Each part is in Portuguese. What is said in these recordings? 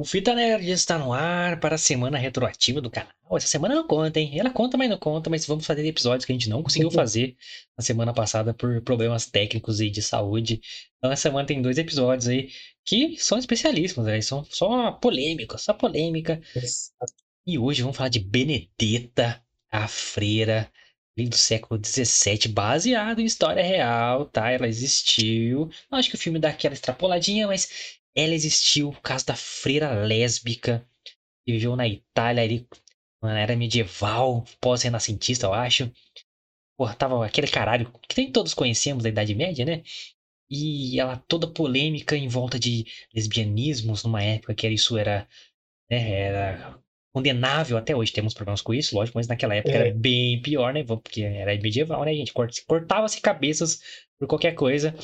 O Fita Nerd está no ar para a semana retroativa do canal. Essa semana não conta, hein? Ela conta, mas não conta, mas vamos fazer episódios que a gente não conseguiu fazer na semana passada por problemas técnicos e de saúde. Então, essa semana tem dois episódios aí que são especialíssimos, né? São só polêmica, só polêmica. E hoje vamos falar de Benedetta, a freira do século XVII, baseado em história real, tá? Ela existiu. Acho que o filme dá aquela extrapoladinha, mas ela existiu por causa da freira lésbica que viveu na Itália ali na era medieval, pós-renascentista, eu acho. Porra, tava aquele caralho que nem todos conhecemos da Idade Média, né? E ela toda polêmica em volta de lesbianismos numa época que isso era, né, era condenável até hoje. Temos problemas com isso, lógico, mas naquela época é. era bem pior, né? Porque era medieval, né, gente? Cortava-se cabeças por qualquer coisa.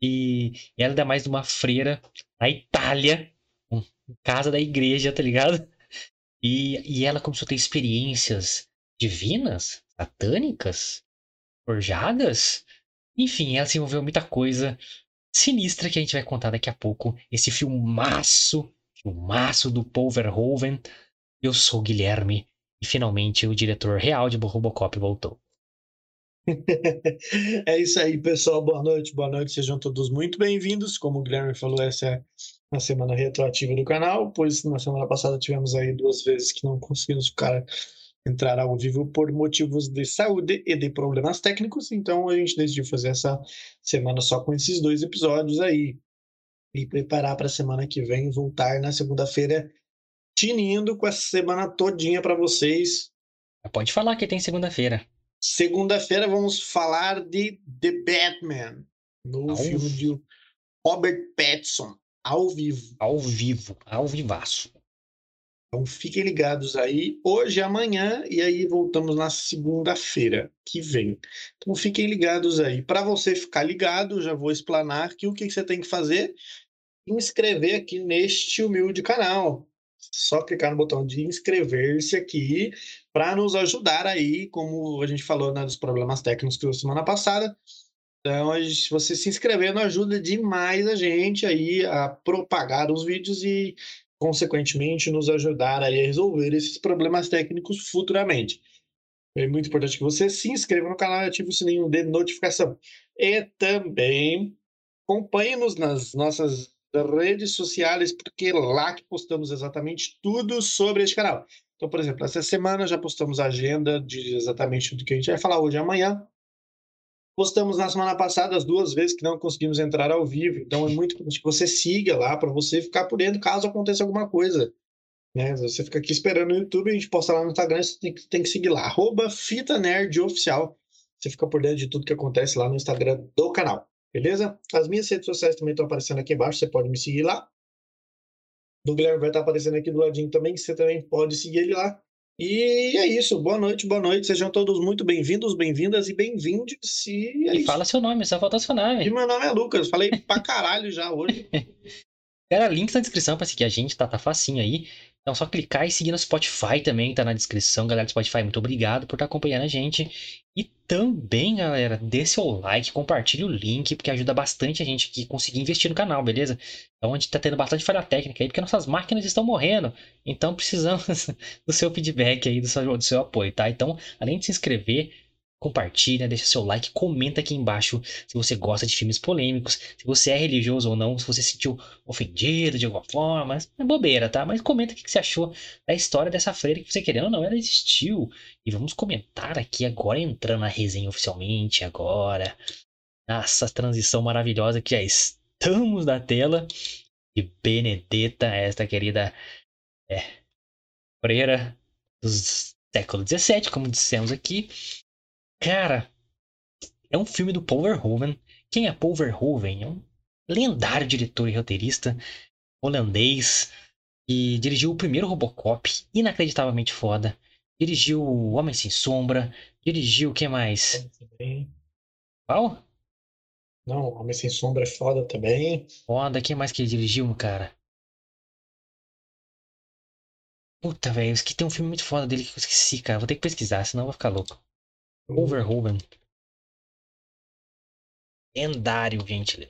E ela ainda mais de uma freira na Itália, casa da igreja, tá ligado? E, e ela começou a ter experiências divinas, satânicas, forjadas. Enfim, ela se envolveu muita coisa sinistra que a gente vai contar daqui a pouco. Esse filmaço, filmaço do Paul Verhoeven. Eu sou o Guilherme e finalmente o diretor real de Robocop voltou. é isso aí, pessoal. Boa noite, boa noite. Sejam todos muito bem-vindos. Como o Guilherme falou, essa é a semana retroativa do canal, pois na semana passada tivemos aí duas vezes que não conseguimos ficar entrar ao vivo por motivos de saúde e de problemas técnicos. Então a gente decidiu fazer essa semana só com esses dois episódios aí e preparar para a semana que vem voltar na segunda-feira tinindo com essa semana todinha para vocês. Pode falar que tem segunda-feira. Segunda-feira vamos falar de The Batman, no ao filme de Robert Pattinson, ao vivo. Ao vivo, ao vivaço. Então fiquem ligados aí, hoje e amanhã, e aí voltamos na segunda-feira que vem. Então fiquem ligados aí. Para você ficar ligado, já vou explanar que o que você tem que fazer? Inscrever aqui neste humilde canal. Só clicar no botão de inscrever-se aqui para nos ajudar aí, como a gente falou né, dos problemas técnicos que semana passada. Então, você se inscrevendo ajuda demais a gente aí a propagar os vídeos e, consequentemente, nos ajudar aí a resolver esses problemas técnicos futuramente. É muito importante que você se inscreva no canal e ative o sininho de notificação. E também acompanhe-nos nas nossas redes sociais, porque é lá que postamos exatamente tudo sobre este canal. Então, por exemplo, essa semana já postamos a agenda de exatamente do que a gente vai falar hoje e amanhã. Postamos na semana passada as duas vezes que não conseguimos entrar ao vivo. Então é muito importante que você siga lá para você ficar por dentro caso aconteça alguma coisa. Né? Você fica aqui esperando no YouTube, a gente posta lá no Instagram, você tem que, tem que seguir lá. Arroba Fita Nerd Oficial. Você fica por dentro de tudo que acontece lá no Instagram do canal. Beleza? As minhas redes sociais também estão aparecendo aqui embaixo, você pode me seguir lá. Do Guilherme vai estar aparecendo aqui do ladinho também, você também pode seguir ele lá. E é isso. Boa noite, boa noite. Sejam todos muito bem-vindos, bem-vindas e bem-vindos. E, é e fala seu nome, só falta seu nome. E meu nome é Lucas. Falei pra caralho já hoje. Galera, links na descrição para seguir a gente, tá? Tá facinho aí. Então só clicar e seguir no Spotify também, tá na descrição. Galera do Spotify, muito obrigado por estar tá acompanhando a gente. E também, galera, dê seu like, compartilhe o link, porque ajuda bastante a gente a conseguir investir no canal, beleza? Então a gente tá tendo bastante falha técnica aí, porque nossas máquinas estão morrendo. Então precisamos do seu feedback aí, do seu, do seu apoio, tá? Então, além de se inscrever, compartilha, deixa seu like, comenta aqui embaixo se você gosta de filmes polêmicos, se você é religioso ou não, se você se sentiu ofendido de alguma forma, é bobeira, tá? Mas comenta o que você achou da história dessa freira que você querendo ou não, ela existiu. E vamos comentar aqui agora, entrando na resenha oficialmente agora. Nossa, transição maravilhosa que já estamos na tela. E Benedetta, esta querida é, freira do século XVII, como dissemos aqui, Cara, é um filme do Paul Verhoeven. Quem é Paul Verhoeven? É um lendário diretor e roteirista holandês que dirigiu o primeiro Robocop, inacreditavelmente foda. Dirigiu O Homem Sem Sombra. Dirigiu o que mais? Qual? Não, Homem Sem Sombra é foda também. Foda, quem mais que ele dirigiu, cara? Puta, velho, que tem um filme muito foda dele que eu esqueci, cara. Vou ter que pesquisar, senão eu vou ficar louco. Overhoven. Lendário, gente.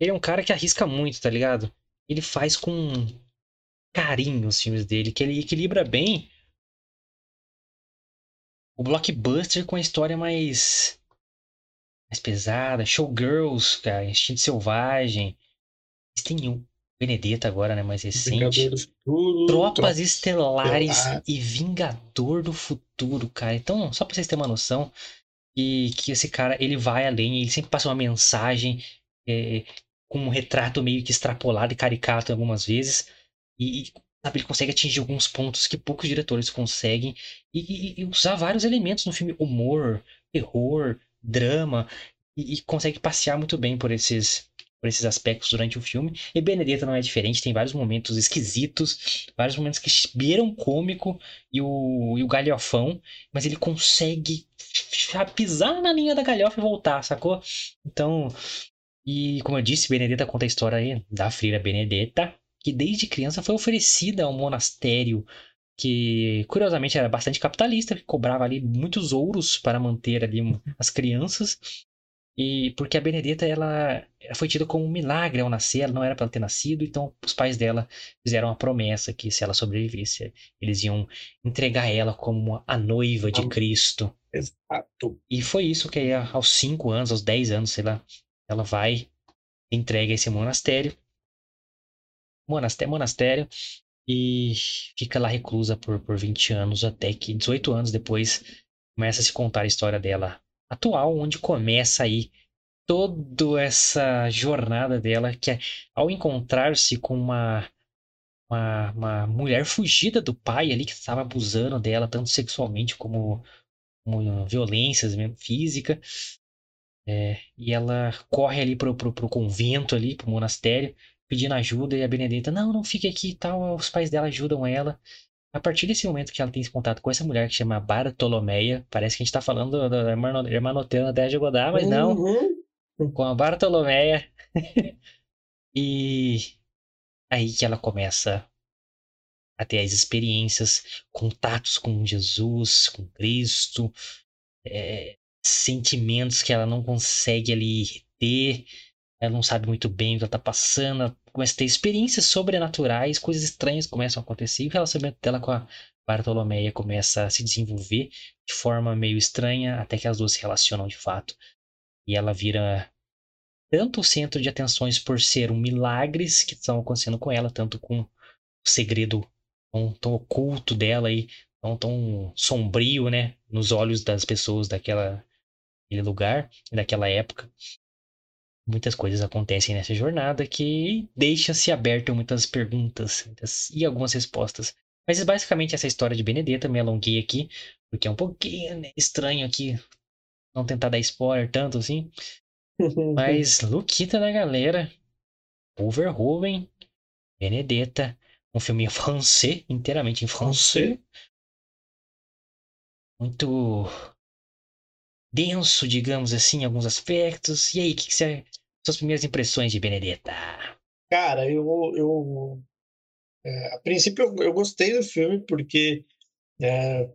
Ele é um cara que arrisca muito, tá ligado? Ele faz com carinho os filmes dele, que ele equilibra bem o blockbuster com a história mais mais pesada, Showgirls, cara, Instinto Selvagem. Têm um Benedetta agora, né, mais recente. Futuro, Tropas Estelares e Vingador do Futuro, cara. Então, só pra vocês terem uma noção, que, que esse cara, ele vai além, ele sempre passa uma mensagem é, com um retrato meio que extrapolado e caricato algumas vezes. E, sabe, ele consegue atingir alguns pontos que poucos diretores conseguem. E, e, e usar vários elementos no filme. Humor, terror, drama. E, e consegue passear muito bem por esses, por esses aspectos durante o filme. E Benedetta não é diferente, tem vários momentos esquisitos, vários momentos que beiram cômico e o, e o galhofão, mas ele consegue pisar na linha da galhofa e voltar, sacou? Então, e como eu disse, Benedetta conta a história aí da freira Benedetta, que desde criança foi oferecida a um monastério que curiosamente era bastante capitalista, que cobrava ali muitos ouros para manter ali as crianças. E porque a Benedetta ela, foi tida como um milagre ao nascer, ela não era para ela ter nascido, então os pais dela fizeram a promessa que se ela sobrevivesse, eles iam entregar ela como a noiva de Cristo. Exato. E foi isso que aí, aos 5 anos, aos 10 anos, sei lá, ela vai, entrega esse monastério, monastério, monastério e fica lá reclusa por, por 20 anos, até que 18 anos depois começa a se contar a história dela atual, onde começa aí toda essa jornada dela, que é ao encontrar-se com uma, uma, uma, mulher fugida do pai ali, que estava abusando dela, tanto sexualmente como, como violências mesmo, física, é, e ela corre ali pro, pro, pro convento ali, pro monastério, pedindo ajuda, e a Benedetta, não, não fique aqui e tal, os pais dela ajudam ela. A partir desse momento que ela tem esse contato com essa mulher que chama Bartolomeia, parece que a gente tá falando da irmã noterna da de Godard, mas não. Uhum. Com a Bartolomeia. e aí que ela começa a ter as experiências, contatos com Jesus, com Cristo, é, sentimentos que ela não consegue ali ter, ela não sabe muito bem o que ela tá passando, começa a ter experiências sobrenaturais, coisas estranhas começam a acontecer, e o relacionamento dela com a Bartolomeia começa a se desenvolver de forma meio estranha, até que as duas se relacionam de fato. E ela vira tanto o centro de atenções por ser um milagres que estão acontecendo com ela, tanto com o segredo tão, tão oculto dela e tão, tão sombrio, né, nos olhos das pessoas daquela aquele lugar, daquela época. Muitas coisas acontecem nessa jornada que deixa-se aberto muitas perguntas muitas, e algumas respostas. Mas basicamente essa história de Benedetta, me alonguei aqui, porque é um pouquinho né, estranho aqui não tentar dar spoiler tanto assim. Mas Luquita da galera, Overhoven, Benedetta, um filme em francês, inteiramente em francês. Muito denso, digamos assim, em alguns aspectos. E aí, o que, que você. Suas primeiras impressões de Benedetta? Cara, eu. eu é, a princípio, eu, eu, gostei do filme porque. É,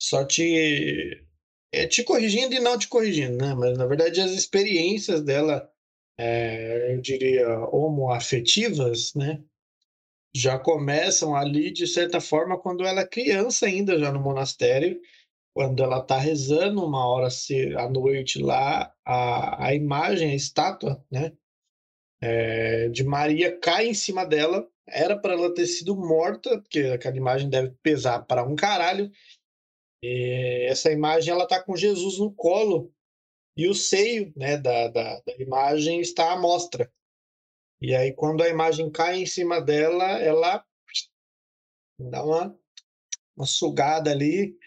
só te. É, te corrigindo e não te corrigindo, né? Mas na verdade as experiências dela, é, eu diria, homoafetivas, né? Já começam ali, de certa forma, quando ela é criança ainda, já no monastério, quando ela está rezando uma hora à noite lá, a, a imagem, a estátua, né, é, de Maria cai em cima dela. Era para ela ter sido morta, porque aquela imagem deve pesar para um caralho. E essa imagem ela tá com Jesus no colo e o seio, né, da, da, da imagem está à mostra. E aí quando a imagem cai em cima dela, ela dá uma, uma sugada ali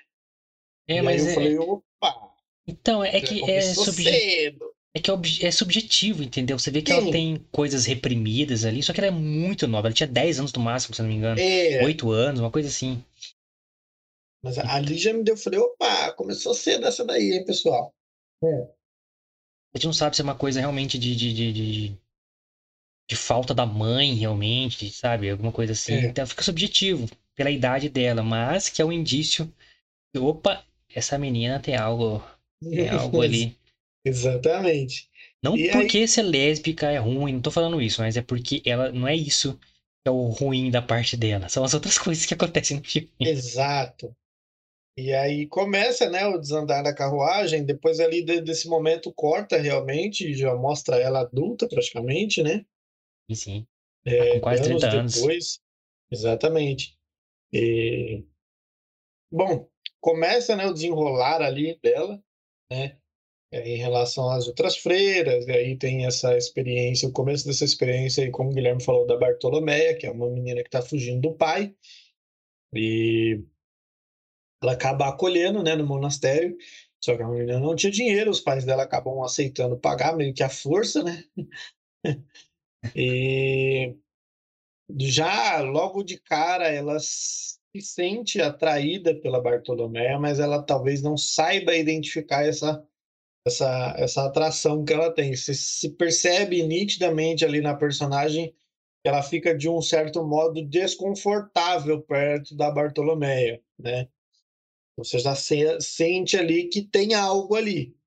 é, e mas eu é... falei, opa! Então, é que é, subjetivo. É que é, é subjetivo, entendeu? Você vê que Sim. ela tem coisas reprimidas ali, só que ela é muito nova. Ela tinha 10 anos no máximo, se não me engano. É. 8 anos, uma coisa assim. Mas ali já me deu, falei, opa, começou cedo essa daí, hein, pessoal? É. A gente não sabe se é uma coisa realmente de, de, de, de, de falta da mãe, realmente, sabe? Alguma coisa assim. É. Então fica subjetivo, pela idade dela, mas que é um indício. Opa, essa menina tem algo, tem algo ali. Exatamente. Não e porque aí... ser lésbica é ruim, não tô falando isso, mas é porque ela não é isso é o ruim da parte dela. São as outras coisas que acontecem no filme. Exato. E aí começa, né, o desandar da carruagem, depois ali de, desse momento corta realmente, já mostra ela adulta praticamente, né? Sim, sim. É, Tá com quase anos 30 anos. depois. Exatamente. E, Bom, começa, né, o desenrolar ali dela, né? é, Em relação às outras freiras, e aí tem essa experiência, o começo dessa experiência aí, como o Guilherme falou, da Bartolomeia, que é uma menina que está fugindo do pai, e ela acaba acolhendo, né, no monastério, só que a menina não tinha dinheiro, os pais dela acabam aceitando pagar, meio que à força, né? E já logo de cara ela se sente atraída pela Bartoloméia, mas ela talvez não saiba identificar essa, essa, essa atração que ela tem. Se, se percebe nitidamente ali na personagem que ela fica de um certo modo desconfortável perto da Bartoloméia, né? Você já se, sente ali que tem algo ali.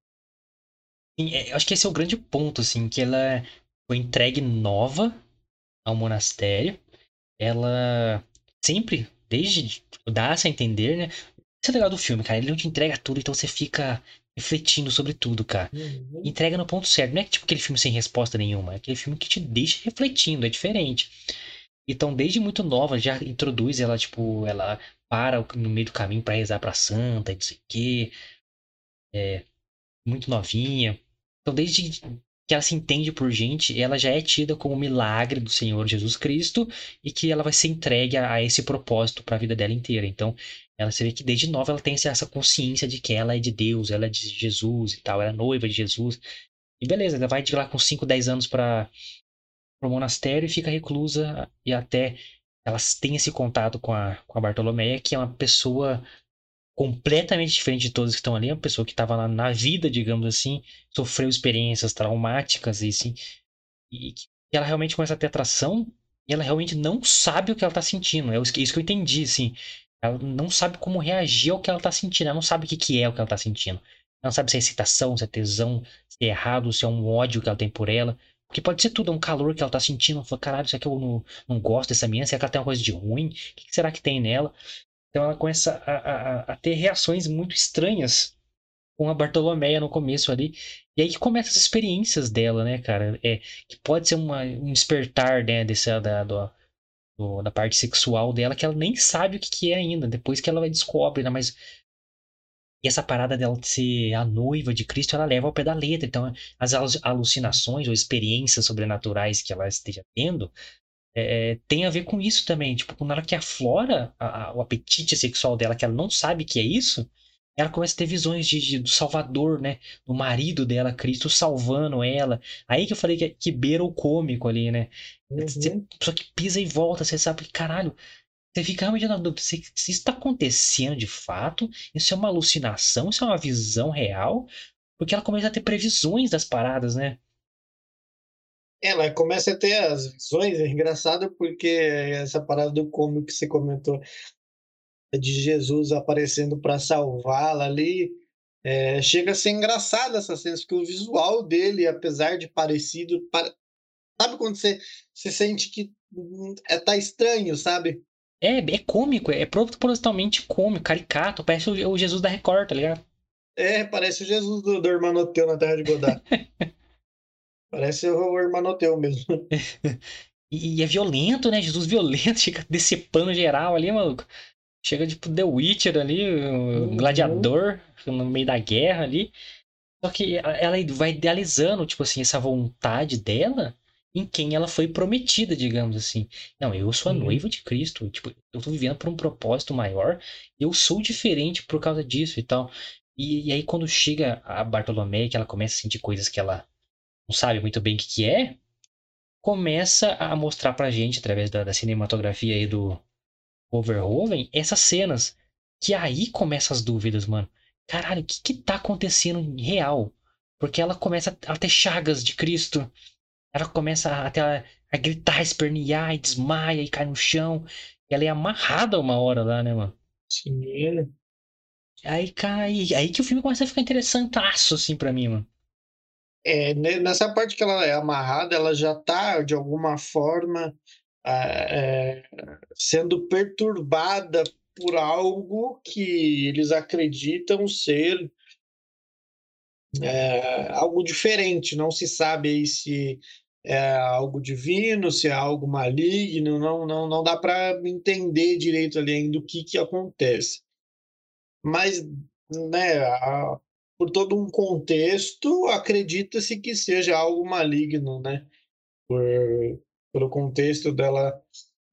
É, eu acho que esse é o grande ponto, assim, que ela foi entregue nova ao monastério. Ela sempre, desde dá-se a entender, né? Isso é legal do filme, cara. Ele não te entrega tudo, então você fica refletindo sobre tudo, cara. Uhum. Entrega no ponto certo. Não é tipo aquele filme sem resposta nenhuma. É aquele filme que te deixa refletindo, é diferente. Então, desde muito nova, já introduz ela, tipo, ela para no meio do caminho pra rezar pra santa, e não sei o quê. É, muito novinha. Então, desde que ela se entende por gente, ela já é tida como milagre do Senhor Jesus Cristo e que ela vai ser entregue a, a esse propósito para a vida dela inteira. Então, ela se vê que desde nova ela tem essa consciência de que ela é de Deus, ela é de Jesus e tal, ela é noiva de Jesus. E beleza, ela vai de lá com 5, 10 anos para o monastério e fica reclusa e até elas têm esse contato com a, com a Bartolomeia, que é uma pessoa completamente diferente de todos que estão ali, uma pessoa que estava lá na vida, digamos assim, sofreu experiências traumáticas e assim, e que ela realmente começa a ter atração e ela realmente não sabe o que ela tá sentindo. É isso que eu entendi, assim. Ela não sabe como reagir ao que ela tá sentindo, ela não sabe o que, que é o que ela tá sentindo. Ela não sabe se é excitação, se é tesão, se é errado, se é um ódio que ela tem por ela. Porque pode ser tudo, é um calor que ela tá sentindo. Fala, caralho, isso aqui eu não, não gosto dessa menina, será que ela tem uma coisa de ruim? O que será que tem nela? Então ela começa a, a, a, ter reações muito estranhas com a Bartolomeia no começo ali. E aí que começam as experiências dela, né, cara? É, que pode ser uma, um despertar, né, dessa, da, do, do, da parte sexual dela, que ela nem sabe o que, que é ainda, depois que ela vai descobre, né? Mas e essa parada dela de ser a noiva de Cristo, ela leva ao pé da letra. Então, as alucinações ou experiências sobrenaturais que ela esteja tendo é, tem a ver com isso também. Tipo, quando ela que aflora a, a, o apetite sexual dela, que ela não sabe que é isso, ela começa a ter visões de, de, do Salvador, né? Do marido dela, Cristo, salvando ela. Aí que eu falei que, que beira o cômico ali, né? Uhum. Você, só que pisa e volta, você sabe que, caralho, você fica realmente na dúvida se, se isso está acontecendo de fato, isso é uma alucinação, isso é uma visão real, porque ela começa a ter previsões das paradas, né? Ela começa a ter as visões, é engraçado porque essa parada do como que você comentou de Jesus aparecendo para salvá-la ali, é, chega a ser engraçado essa cena, porque o visual dele, apesar de parecido, para... sabe quando você, você sente que é, tá estranho, sabe? É, é cômico, é propositalmente cômico, caricato, parece o, o Jesus da Record, tá ligado? É, parece o Jesus do, do Hermanoteu na Terra de Godard. parece o Hermanoteu mesmo. e, e, é violento, né? Jesus violento, fica decepando geral ali, maluco. Chega tipo The Witcher ali, um uhum. gladiador no meio da guerra ali. Só que ela vai idealizando, tipo assim, essa vontade dela em quem ela foi prometida, digamos assim. Não, eu sou a uhum. noiva de Cristo, tipo, eu tô vivendo por um propósito maior, eu sou diferente por causa disso e tal. E, e aí quando chega a Bartolomé, que ela começa a sentir coisas que ela não sabe muito bem o que, que é, começa a mostrar pra gente, através da, da cinematografia aí do Overhoven, essas cenas. Que aí começa as dúvidas, mano. Caralho, o que que tá acontecendo em real? Porque ela começa a ter chagas de Cristo ela começa a, a, a gritar, espernear, e desmaia e cai no chão. E ela é amarrada uma hora lá, né, mano? Sim. Aí cai. Aí que o filme começa a ficar interessantaço, assim, pra mim, mano. É, nessa parte que ela é amarrada, ela já tá, de alguma forma, é, sendo perturbada por algo que eles acreditam ser é, algo diferente. Não se sabe aí se é algo divino, se é algo maligno, não, não, não dá para entender direito ali ainda o que, que acontece. Mas, né, a, por todo um contexto, acredita-se que seja algo maligno, né? Por, pelo contexto dela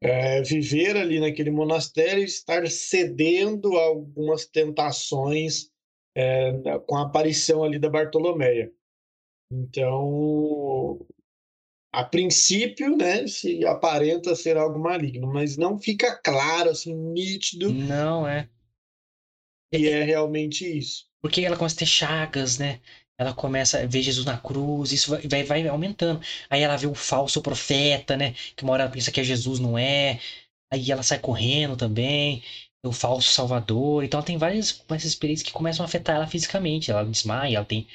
é, viver ali naquele monastério e estar cedendo a algumas tentações é, com a aparição ali da Bartolomeia. Então, a princípio, né, se aparenta ser algo maligno, mas não fica claro, assim, nítido. Não, é. E é realmente isso. Porque ela começa a ter chagas, né? Ela começa a ver Jesus na cruz, isso vai, vai, vai aumentando. Aí ela vê o falso profeta, né? Que uma hora ela pensa que é Jesus, não é. Aí ela sai correndo também. O falso salvador. Então ela tem várias, várias experiências que começam a afetar ela fisicamente. Ela desmaia, ela tem.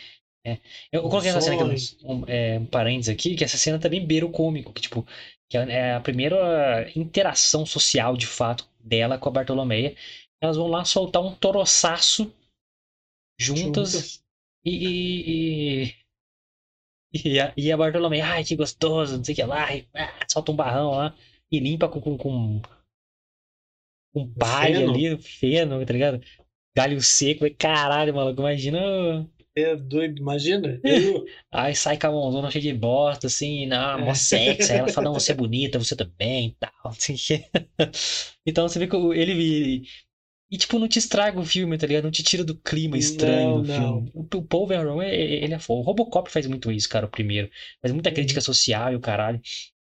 É. Eu, eu coloquei essa cena aqui, um, é, um parênteses aqui, que essa cena também beira o cômico, que tipo, que é a primeira interação social de fato dela com a Bartolomeia. Elas vão lá soltar um toroçaço juntas, juntas. E, e, e, a, e a Bartolomé, ai que gostoso, não sei o que lá, e, ah, solta um barrão lá e limpa com, com, com um palha ali, feno, tá ligado? Galho seco, caralho, maluco, imagina. É doido, imagina. Eu... Aí sai com a mãozona cheia de bosta, assim, não, mó sexy. Aí ela fala, não, você é bonita, você também e tal. Assim. então você vê que ele e, tipo, não te estraga o filme, tá ligado? Não te tira do clima estranho não, do filme. Não. O Paul Verhoeven, ele é foda. O Robocop faz muito isso, cara, o primeiro. Faz muita crítica uhum. social e o caralho.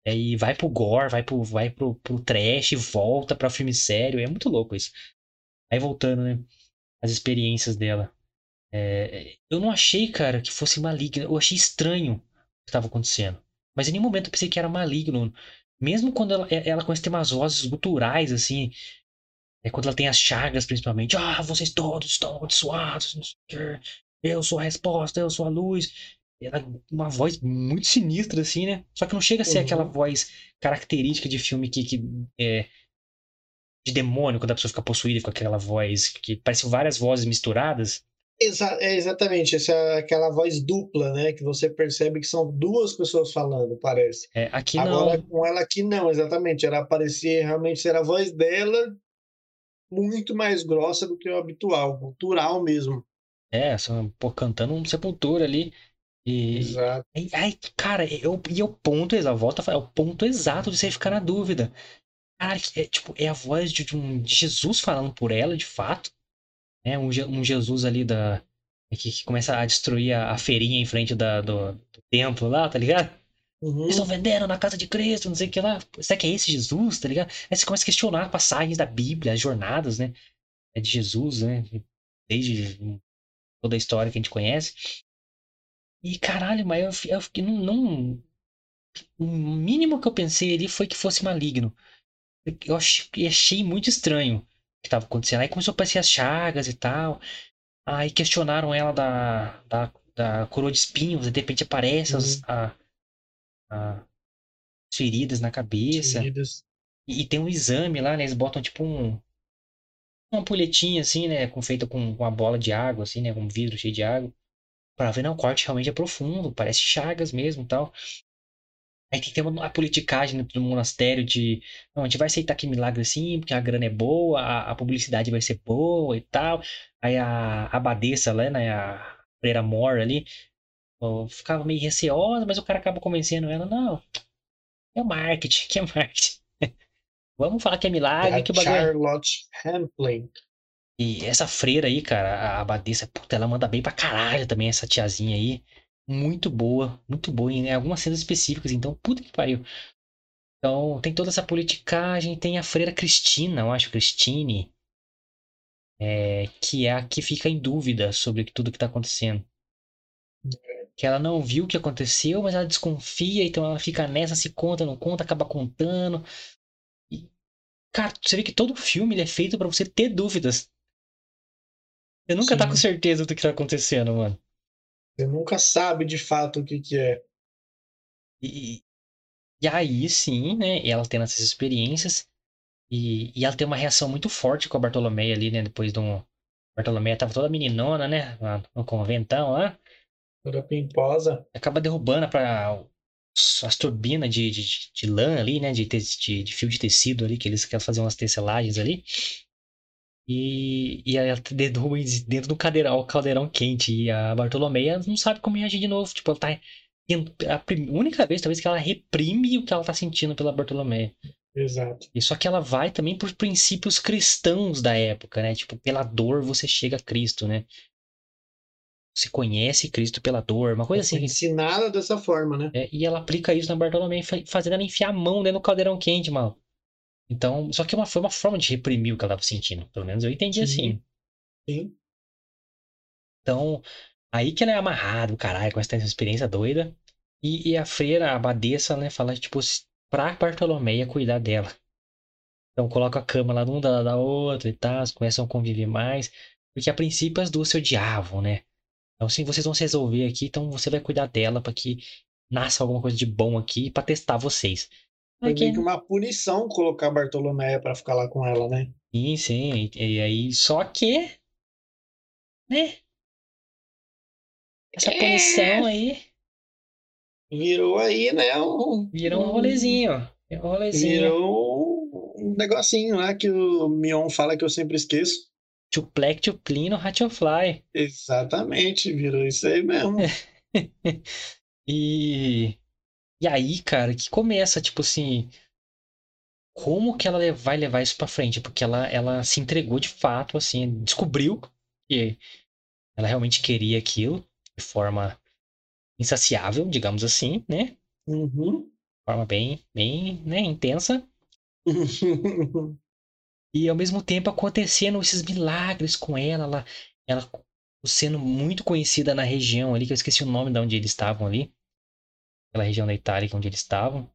É, e vai pro gore, vai pro, vai pro, pro trash, volta pra filme sério. É muito louco isso. Aí voltando, né? As experiências dela. É, eu não achei, cara, que fosse maligno. Eu achei estranho o que estava acontecendo. Mas em nenhum momento eu pensei que era maligno. Mesmo quando ela, ela ter umas vozes guturais, assim, é quando ela tem as chagas, principalmente. Ah, vocês todos estão amaldiçoados. Eu sou a resposta, eu sou a luz. Ela, uma voz muito sinistra, assim, né? Só que não chega a ser uhum. aquela voz característica de filme que, que é, de demônio, quando a pessoa fica possuída com aquela voz, que parece várias vozes misturadas. Exa é exatamente, essa é aquela voz dupla, né? Que você percebe que são duas pessoas falando, parece. É, aqui Agora, não. com ela aqui não, exatamente. Ela parecia realmente ser a voz dela muito mais grossa do que o habitual, cultural mesmo. É, só, pô, cantando um sepultura ali. E, Exato. E, ai, cara, eu, e é o ponto exato, volta a falar, é o ponto exato de você ficar na dúvida. Cara, é, tipo, é a voz de, de, um, de Jesus falando por ela, de fato. Né? Um, um Jesus ali da. Que, que começa a destruir a, a feirinha em frente da, do, do templo lá, tá ligado? Uhum. Eles estão vendendo na casa de Cristo, não sei o que lá. Será que é esse Jesus, tá ligado? Aí você começa a questionar passagens da Bíblia, as jornadas, né? É de Jesus, né? Desde toda a história que a gente conhece. E caralho, mas eu, fiquei. Não, não, o mínimo que eu pensei ali foi que fosse maligno. Eu achei, muito estranho o que estava acontecendo. Aí começou a aparecer as chagas e tal. Aí questionaram ela da, da, da coroa de espinhos, de repente aparece uhum. as, a, a, feridas na cabeça. Feridas. E, e, tem um exame lá, né? Eles botam tipo um. Uma ampulhetinha assim, né? Com, feita com uma bola de água, assim, né? Com um vidro cheio de água. Pra ver, não, o corte realmente é profundo, parece chagas mesmo tal. Aí tem que ter uma, politicagem do monastério de. Não, a gente vai aceitar que milagre assim, porque a grana é boa, a, a publicidade vai ser boa e tal. Aí a, a abadesa lá, né? A freira Mor ali, eu ficava meio receosa, mas o cara acaba convencendo ela, não, é marketing, que é marketing. Vamos falar que é milagre, que o bagulho. É Charlotte Hamplin. E essa freira aí, cara, a abadesa, puta, ela manda bem pra caralho também, essa tiazinha aí. Muito boa, muito boa em algumas cenas específicas, então, puta que pariu. Então, tem toda essa politicagem, tem a freira Cristina, eu acho, Cristine, é, que é a que fica em dúvida sobre tudo que tá acontecendo que ela não viu o que aconteceu, mas ela desconfia, então ela fica nessa, se conta, não conta, acaba contando. E, cara, você vê que todo filme ele é feito para você ter dúvidas. Você nunca Sim. tá com certeza do que tá acontecendo, mano. Você nunca sabe de fato o que que é. E, E aí sim, né? Ela tendo essas experiências. E, e ela tem uma reação muito forte com a Bartolomeia ali, né? Depois de um. Bartolomeia tava toda meninona, né? No conventão lá. Toda pimposa. Acaba derrubando pra, as turbinas de, de, de lã ali, né? De, de, de fio de tecido ali, que eles querem fazer umas tecelagens ali. E, e ela derruba dentro do caldeirão, caldeirão quente. E a Bartolomeia não sabe como reagir de novo. Tipo, ela tá. A única vez, talvez, que ela reprime o que ela tá sentindo pela Bartolomeia. Exato. E só que ela vai também por princípios cristãos da época, né? Tipo, pela dor você chega a Cristo, né? Você conhece Cristo pela dor, uma coisa assim. Ensinada dessa forma, né? É, e ela aplica isso na Bartolomé, fazendo ela enfiar a mão dentro do caldeirão quente, mal. Então, só que uma, foi uma forma de reprimir o que ela estava sentindo. Pelo menos eu entendi Sim. assim. Sim. Então, aí que ela é amarrada, o caralho, com essa experiência doida. E, e, a freira, a abadesa, né, fala, tipo, pra Bartolomeia cuidar dela. Então coloca a cama lá de um da, da outra e tal, começam a conviver mais. Porque a princípio as duas se odiavam, né? Então, se vocês vão se resolver aqui, então você vai cuidar dela para que nasça alguma coisa de bom aqui para testar vocês. Foi meio que uma punição colocar a Bartolomeia para ficar lá com ela, né? Sim, sim. E aí, só que. Né? Essa é... punição aí. Virou aí, né? Um, Virou um rolezinho. Um rolezinho. Virou um negocinho lá que o Mion fala que eu sempre esqueço. Tuplec, Tuplino, Ratchelfly. Exatamente, virou isso aí mesmo. e, e aí, cara, que começa, tipo assim, como que ela vai levar isso para frente? Porque ela, ela se entregou de fato, assim, descobriu que ela realmente queria aquilo de forma insaciável, digamos assim, né? Uhum. De forma bem, bem né, intensa. E ao mesmo tempo acontecendo esses milagres com ela, ela, ela sendo muito conhecida na região ali, que eu esqueci o nome de onde eles estavam ali. Aquela região da Itália onde eles estavam.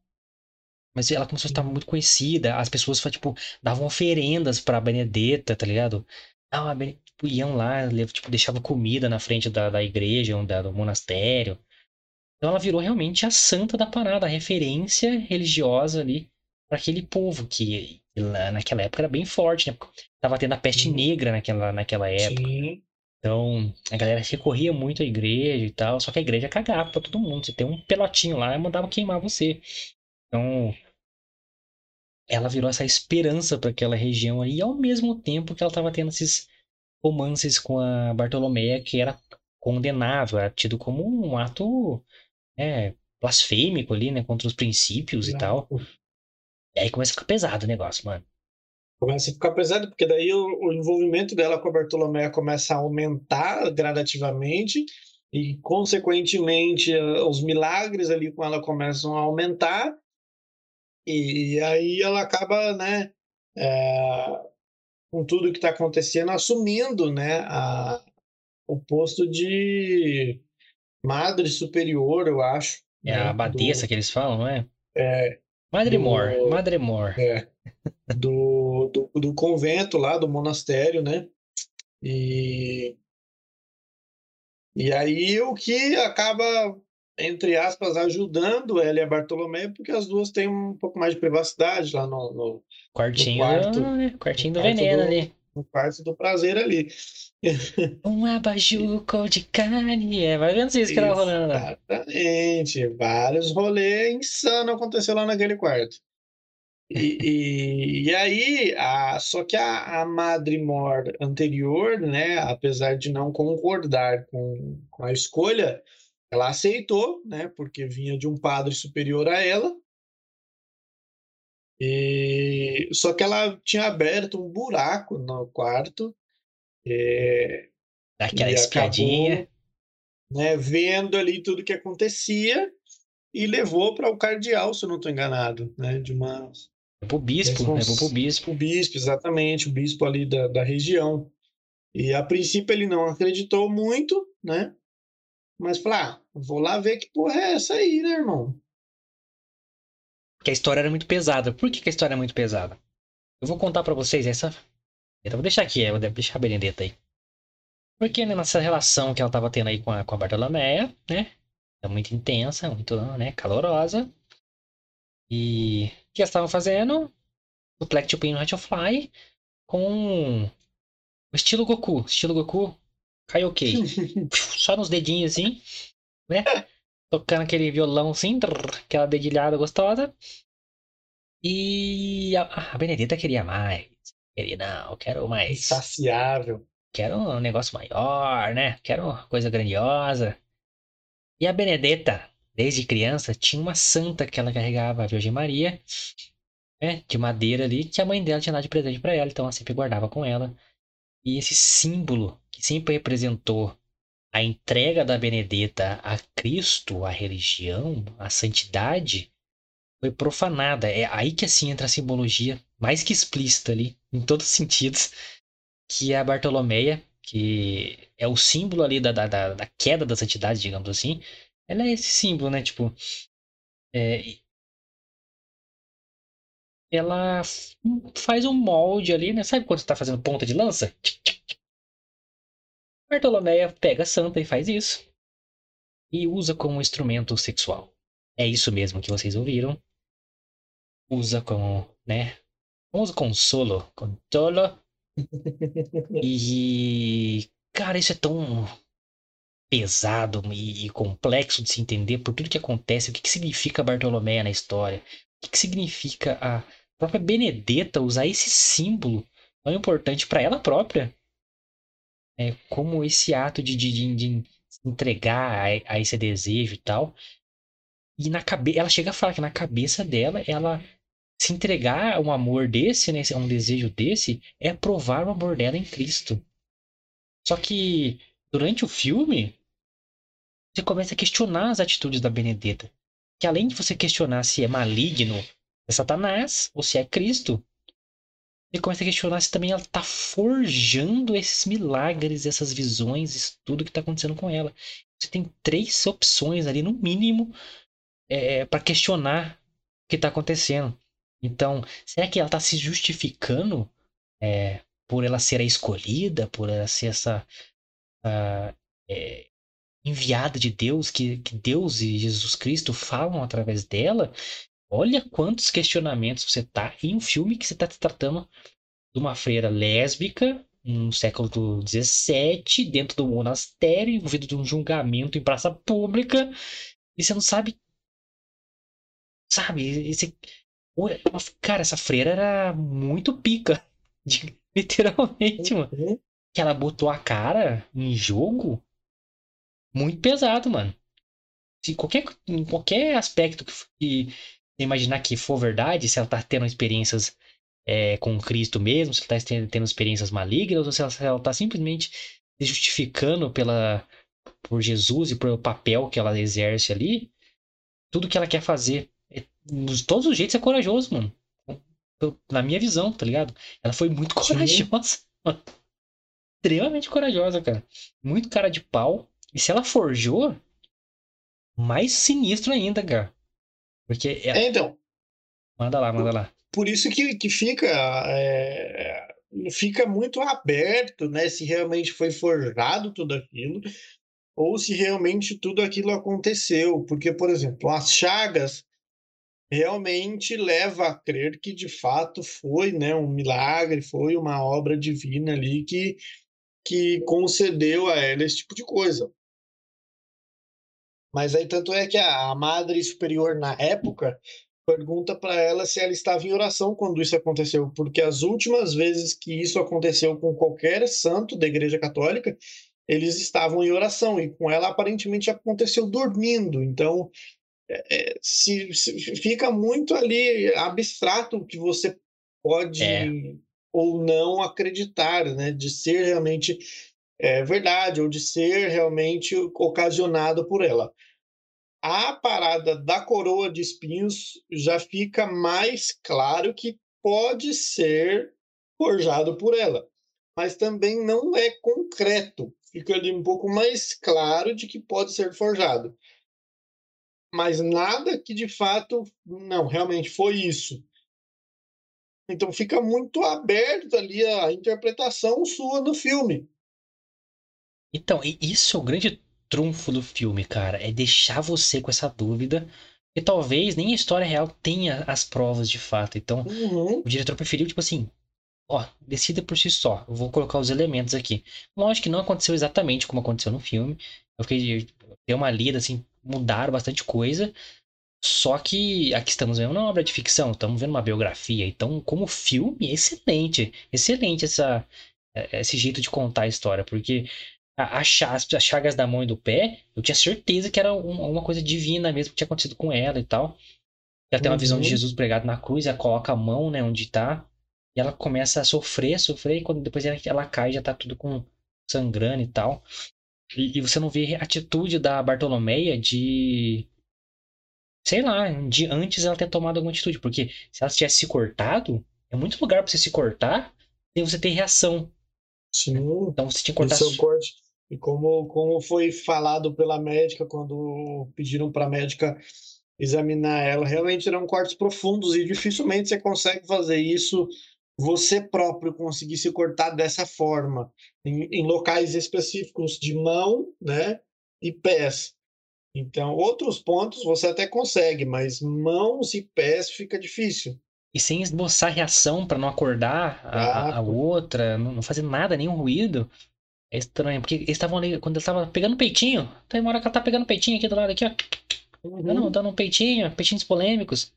Mas ela começou a estar muito conhecida. As pessoas, tipo, davam oferendas pra Benedetta, tá ligado? Ah, tipo, iam lá, tipo, deixavam comida na frente da, da igreja, do monastério. Então ela virou realmente a santa da parada, a referência religiosa ali para aquele povo que lá naquela época era bem forte, né? Tava tendo a peste Sim. negra naquela, naquela época. Sim. Então, a galera recorria muito à igreja e tal, só que a igreja cagava pra todo mundo. Você tem um pelotinho lá e mandava queimar você. Então, ela virou essa esperança para aquela região aí, ao mesmo tempo que ela tava tendo esses romances com a Bartolomeia, que era condenável, era tido como um ato é, blasfêmico ali, né, contra os princípios Exato. e tal. E aí começa a ficar pesado o negócio, mano. Começa a ficar pesado, porque daí o, o envolvimento dela com a Bartolomé começa a aumentar gradativamente e, consequentemente, os milagres ali com ela começam a aumentar e aí ela acaba, né, é, com tudo que está acontecendo, assumindo, né, a, o posto de madre superior, eu acho. É né, a abadesa do, que eles falam, não é? É, Madremore, do, Madremore. É, do, do, do, convento lá, do monastério, né? E, e aí o que acaba, entre aspas, ajudando ela e a Bartolomé, porque as duas têm um pouco mais de privacidade lá no, no quartinho, no quarto, né? quartinho do veneno ali. No quarto do prazer ali. Um abajur cor de carne. É, vai vendo isso que tava rolando lá. Exatamente. Vários rolês insanos aconteceu lá naquele quarto. E, e, e, aí, a, só que a, a Madre Mor anterior, né, apesar de não concordar com, com a escolha, ela aceitou, né, porque vinha de um padre superior a ela. E, só que ela tinha aberto um buraco no quarto é, Daquela espiadinha. Acabou, né, vendo ali tudo que acontecia e levou para o cardeal, se eu não estou enganado, né, de uma para o bispo, levou para o bispo. O bispo, exatamente, o bispo ali da, da região. E a princípio ele não acreditou muito, né? Mas falou, ah, vou lá ver que porra é essa aí, né, irmão? Porque a história era muito pesada. Por que, que a história é muito pesada? Eu vou contar para vocês essa então vou deixar aqui, vou deixar a Benedetta aí. Porque nessa relação que ela tava tendo aí com a, com a Bartolomeia, né? É muito intensa, muito né, calorosa. E o que eles estavam fazendo? O Black Pin Not Fly com o estilo Goku. Estilo Goku, Kaioken. Só nos dedinhos assim, né? Tocando aquele violão assim, aquela dedilhada gostosa. E a, a Benedita queria mais. Queria, não, quero mais. Insaciável. Quero um negócio maior, né? Quero uma coisa grandiosa. E a Benedetta, desde criança, tinha uma santa que ela carregava, a Virgem Maria, né? De madeira ali, que a mãe dela tinha dado de presente para ela, então ela sempre guardava com ela. E esse símbolo que sempre representou a entrega da Benedetta a Cristo, a religião, a santidade, foi profanada. É aí que assim entra a simbologia mais que explícita ali, em todos os sentidos, que é a Bartolomeia, que é o símbolo ali da, da, da queda da santidade, digamos assim. Ela é esse símbolo, né? Tipo, é, ela faz um molde ali, né? Sabe quando você tá fazendo ponta de lança? Bartolomeia pega a santa e faz isso. E usa como instrumento sexual. É isso mesmo que vocês ouviram usa como, né? Usa consolo, consolo. e, cara, isso é tão pesado e, complexo de se entender por tudo que acontece. O que, que significa Bartolomé na história? O que, que significa a própria Benedetta usar esse símbolo tão importante para ela própria? É, como esse ato de, de, de, entregar a, a, esse desejo e tal. E na cabeça, ela chega a falar que na cabeça dela, ela se entregar a um amor desse, né, a um desejo desse, é provar o amor dela em Cristo. Só que durante o filme, você começa a questionar as atitudes da Benedetta. Que além de você questionar se é maligno, é Satanás ou se é Cristo, você começa a questionar se também ela está forjando esses milagres, essas visões, isso tudo que está acontecendo com ela. Você tem três opções ali, no mínimo, é, para questionar o que está acontecendo. Então, será que ela está se justificando é, por ela ser a escolhida, por ela ser essa uh, é, enviada de Deus, que, que Deus e Jesus Cristo falam através dela? Olha quantos questionamentos você tá em um filme que você está tratando de uma freira lésbica no século XVII, dentro do monastério, envolvido de um julgamento em praça pública, e você não sabe. Sabe? Esse, Cara, essa freira era muito pica. Literalmente, mano. Uhum. Que ela botou a cara em jogo muito pesado, mano. Se qualquer, em qualquer aspecto que imaginar que for verdade, se ela tá tendo experiências é, com Cristo mesmo, se ela tá tendo experiências malignas, ou se ela, se ela tá simplesmente se justificando pela, por Jesus e pelo papel que ela exerce ali, tudo que ela quer fazer de todos os jeitos é corajoso, mano. Na minha visão, tá ligado? Ela foi muito corajosa. Extremamente corajosa, cara. Muito cara de pau. E se ela forjou, mais sinistro ainda, cara. Porque. Ela... É, então. Manda lá, manda lá. Por isso que, que fica. É, fica muito aberto, né? Se realmente foi forjado tudo aquilo. Ou se realmente tudo aquilo aconteceu. Porque, por exemplo, as chagas realmente leva a crer que de fato foi né, um milagre, foi uma obra divina ali que, que concedeu a ela esse tipo de coisa. Mas aí tanto é que a, a Madre Superior na época pergunta para ela se ela estava em oração quando isso aconteceu, porque as últimas vezes que isso aconteceu com qualquer santo da Igreja Católica, eles estavam em oração e com ela aparentemente aconteceu dormindo. Então é, se, se, fica muito ali abstrato o que você pode é. ou não acreditar, né? De ser realmente é, verdade ou de ser realmente ocasionado por ela. A parada da coroa de espinhos já fica mais claro que pode ser forjado por ela, mas também não é concreto. Fica ali um pouco mais claro de que pode ser forjado mas nada que de fato, não, realmente foi isso. Então fica muito aberto ali a interpretação sua do filme. Então, isso é o grande trunfo do filme, cara, é deixar você com essa dúvida E talvez nem a história real tenha as provas de fato. Então, Uhum. o diretor preferiu, tipo assim, ó, decida por si só. Eu vou colocar os elementos aqui. Lógico que não aconteceu exatamente como aconteceu no filme. Eu fiquei, dei uma lida, assim, mudaram bastante coisa. Só que aqui estamos vendo uma obra de ficção, estamos vendo uma biografia. Então, como filme, excelente. Excelente essa, esse jeito de contar a história. Porque a, a cha- as chagas da mão e do pé, eu tinha certeza que era um- uma coisa divina mesmo que tinha acontecido com ela e tal. Ela tem uma visão de Uhum. Jesus pregado na cruz, ela coloca a mão, né, onde tá. E ela começa a sofrer, sofrer, e quando depois ela, ela cai, já tá tudo com sangrando e tal. E, e você não vê a atitude da Bartolomeia de. Sei lá, de antes ela ter tomado alguma atitude. Porque se ela tivesse se cortado, é muito lugar pra você se cortar e você ter reação. Sim. Então você tinha que cortar. Esse é o corte. E como, como foi falado pela médica quando pediram para a médica examinar ela, realmente eram cortes profundos e dificilmente você consegue fazer isso você próprio conseguir se cortar dessa forma em, em locais específicos de mão, né, e pés. Então, outros pontos você até consegue, mas mãos e pés fica difícil. E sem esboçar reação pra não acordar a, a- outra, não, não fazer nada, nenhum ruído. É estranho, porque eles estavam ali, quando ele tava pegando peitinho, tem uma hora que ela tá pegando peitinho aqui do lado, aqui, ó. Dando, Uhum. dando um peitinho, peitinhos polêmicos.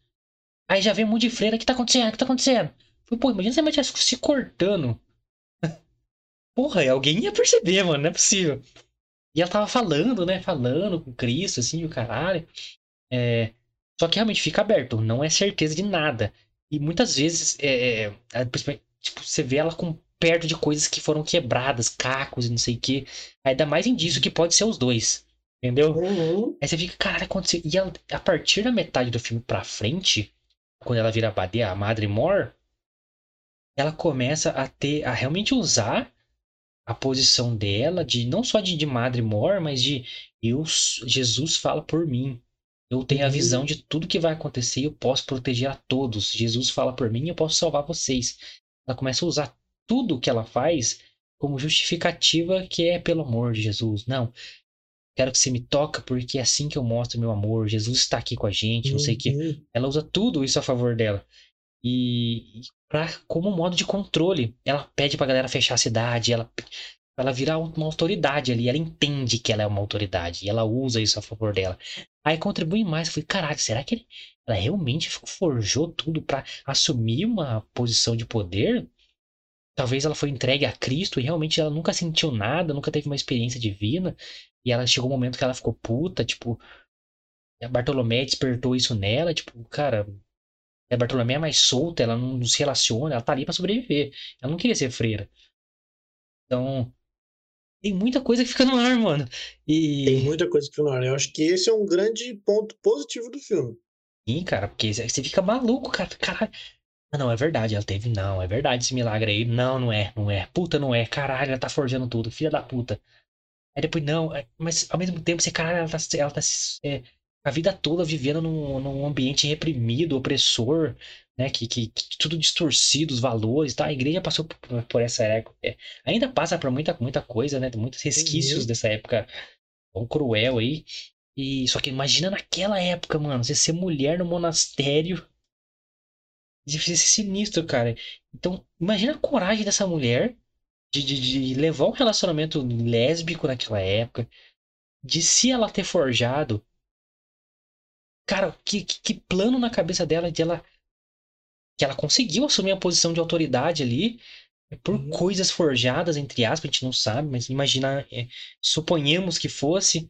Aí já vem um monte de freira, o que tá acontecendo? O que tá acontecendo? Falei, pô, imagina se a mulher tivesse se cortando. Porra, alguém ia perceber, mano, não é possível. E ela tava falando, né? Falando com Cristo, assim, o caralho. É, Só que realmente fica aberto, não é certeza de nada. E muitas vezes, é, é, é, tipo, você vê ela com perto de coisas que foram quebradas, cacos e não sei o quê. Aí dá mais indício que pode ser os dois. Entendeu? Uhum. Aí você fica, caralho, aconteceu. E ela, a partir da metade do filme pra frente, quando ela vira a Badia, a Madre Mor, ela começa a ter, a realmente usar a posição dela, de não só de, de Madre Mor, mas de eu, Jesus fala por mim. Eu tenho a Uhum. visão de tudo que vai acontecer e eu posso proteger a todos. Jesus fala por mim e eu posso salvar vocês. Ela começa a usar tudo que ela faz como justificativa que é pelo amor de Jesus. Não, quero que você me toca porque é assim que eu mostro meu amor. Jesus está aqui com a gente, não sei o quê. Uhum. Ela usa tudo isso a favor dela. E, e pra, como modo de controle, ela pede pra galera fechar a cidade, ela, ela vira uma autoridade ali, ela entende que ela é uma autoridade, e ela usa isso a favor dela. Aí contribui mais, eu falei, caralho, será que ele- ela realmente forjou tudo pra assumir uma posição de poder? Talvez ela foi entregue a Cristo e realmente ela nunca sentiu nada, nunca teve uma experiência divina, e ela chegou um momento que ela ficou puta, tipo, a Bartolomé despertou isso nela, tipo, cara, a Bartolomé é mais solta, ela não se relaciona, ela tá ali pra sobreviver. Ela não queria ser freira. Então, tem muita coisa que fica no ar, mano. Tem E. muita coisa que não. Eu acho que esse é um grande ponto positivo do filme. Sim, cara, porque você fica maluco, cara. Caralho. Ah, não, é verdade, ela teve. Não, é verdade esse milagre aí. Não, não é, não é. Puta, não é. Caralho, ela tá forjando tudo, filha da puta. Aí depois, não, é- mas ao mesmo tempo, você, caralho, ela tá, ela tá é, a vida toda vivendo num, num ambiente reprimido, opressor, né? Que, que, que tudo distorcido, os valores, tá? A igreja passou por, por essa época. é, ainda passa por muita, muita coisa, né? Muitos resquícios dessa época tão cruel aí. E só que imagina naquela época, mano, você ser mulher no monastério. Deve sinistro, cara. Então, imagina a coragem dessa mulher de, de, de levar um relacionamento lésbico naquela época, de se ela ter forjado. Cara, que, que, que plano na cabeça dela de ela. Que ela conseguiu assumir a posição de autoridade ali por Uhum. coisas forjadas, entre aspas, a gente não sabe, mas imagina, é, suponhamos que fosse.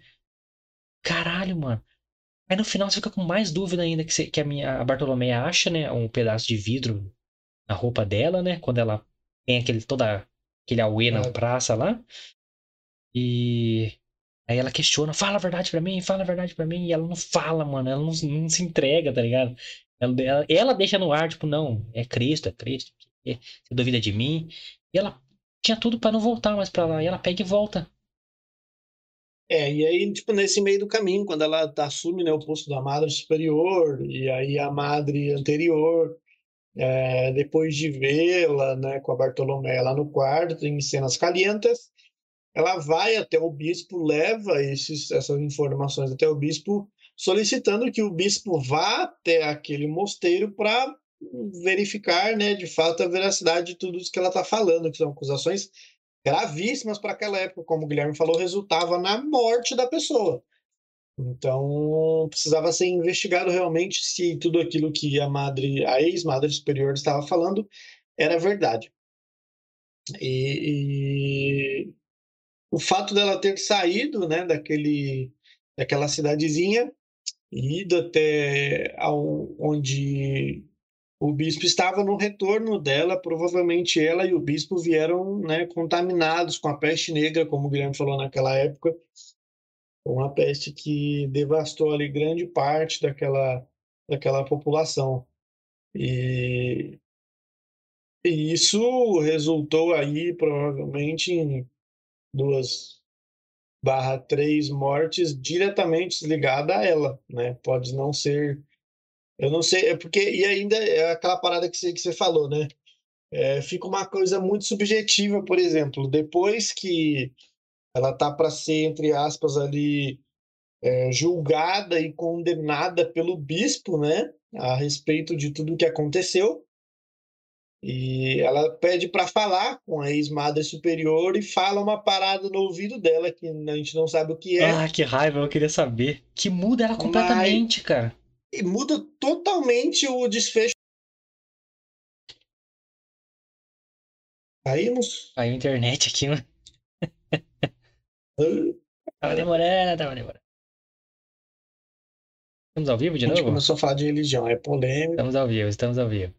Caralho, mano. Aí no final você fica com mais dúvida ainda que, você- que a minha a Bartolomé acha, né? Um pedaço de vidro na roupa dela, né? Quando ela tem aquele toda aquele auê na praça lá. E aí ela questiona, fala a verdade pra mim, fala a verdade pra mim, e ela não fala, mano, ela não, não se entrega, tá ligado? Ela, ela, ela deixa no ar, tipo, não, é Cristo, é Cristo, você duvida de mim. E ela tinha tudo pra não voltar mais pra lá, e ela pega e volta. É, e aí, tipo, nesse meio do caminho, quando ela assume, né, o posto da madre superior, e aí a madre anterior, é, depois de vê-la, né, com a Bartolomé lá no quarto, em cenas calientes, ela vai até o bispo, leva esses, essas informações até o bispo, solicitando que o bispo vá até aquele mosteiro para verificar, né, de fato, a veracidade de tudo isso que ela está falando, que são acusações gravíssimas para aquela época, como o Guilherme falou, resultava na morte da pessoa. Então, precisava ser investigado realmente se tudo aquilo que a madre, a ex-madre superior estava falando era verdade. E, e, o fato dela ter saído, né, daquele, daquela cidadezinha e ido até ao, onde o bispo estava no retorno dela, provavelmente ela e o bispo vieram né, contaminados com a peste negra, como o Guilherme falou naquela época, uma peste que devastou ali grande parte daquela, daquela população. E, e isso resultou aí, provavelmente, em duas barra três mortes diretamente ligadas a ela, né? Pode não ser eu não sei, é porque, e ainda é aquela parada que você, que você falou, né? É, fica uma coisa muito subjetiva, por exemplo, depois que ela tá para ser, entre aspas, ali é, julgada e condenada pelo bispo, né? A respeito de tudo o que aconteceu. E ela pede para falar com a ex-madre superior e fala uma parada no ouvido dela que a gente não sabe o que é. Ah, que raiva, eu queria saber. Que muda ela completamente, Mas... cara e muda totalmente o desfecho. Caímos. Caiu a internet aqui, mano. tava demorando, tava demorando. Estamos ao vivo de novo? A gente começou a falar de religião, é polêmico. Estamos ao vivo, estamos ao vivo.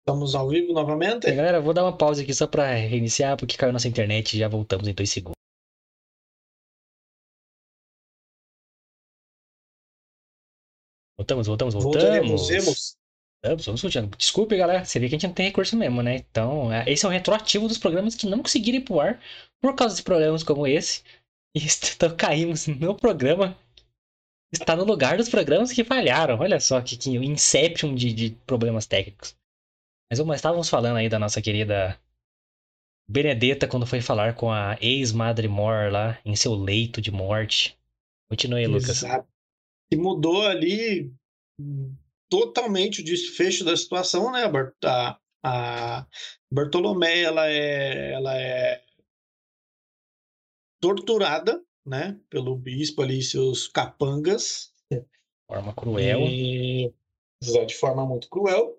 Estamos ao vivo novamente? Galera, vou dar uma pausa aqui só pra reiniciar, porque caiu nossa internet e já voltamos em dois segundos. Voltamos, voltamos, voltamos. Voltaremos. Vamos, vamos continuando. Desculpe, galera. Você vê que a gente não tem recurso mesmo, né? Então, é, esse é o retroativo dos programas que não conseguiram ir pro ar por causa de programas como esse. E então caímos no programa. Está no lugar dos programas que falharam. Olha só que, que inception de, de problemas técnicos. Mas vamos, estávamos falando aí da nossa querida Benedetta quando foi falar com a ex-Madre Mor lá em seu leito de morte. Continue, Lucas. Exato que mudou ali totalmente o desfecho da situação, né? A, a Bartolomé, ela é, ela é torturada, né? Pelo bispo ali, seus capangas. De forma cruel. E, de forma muito cruel.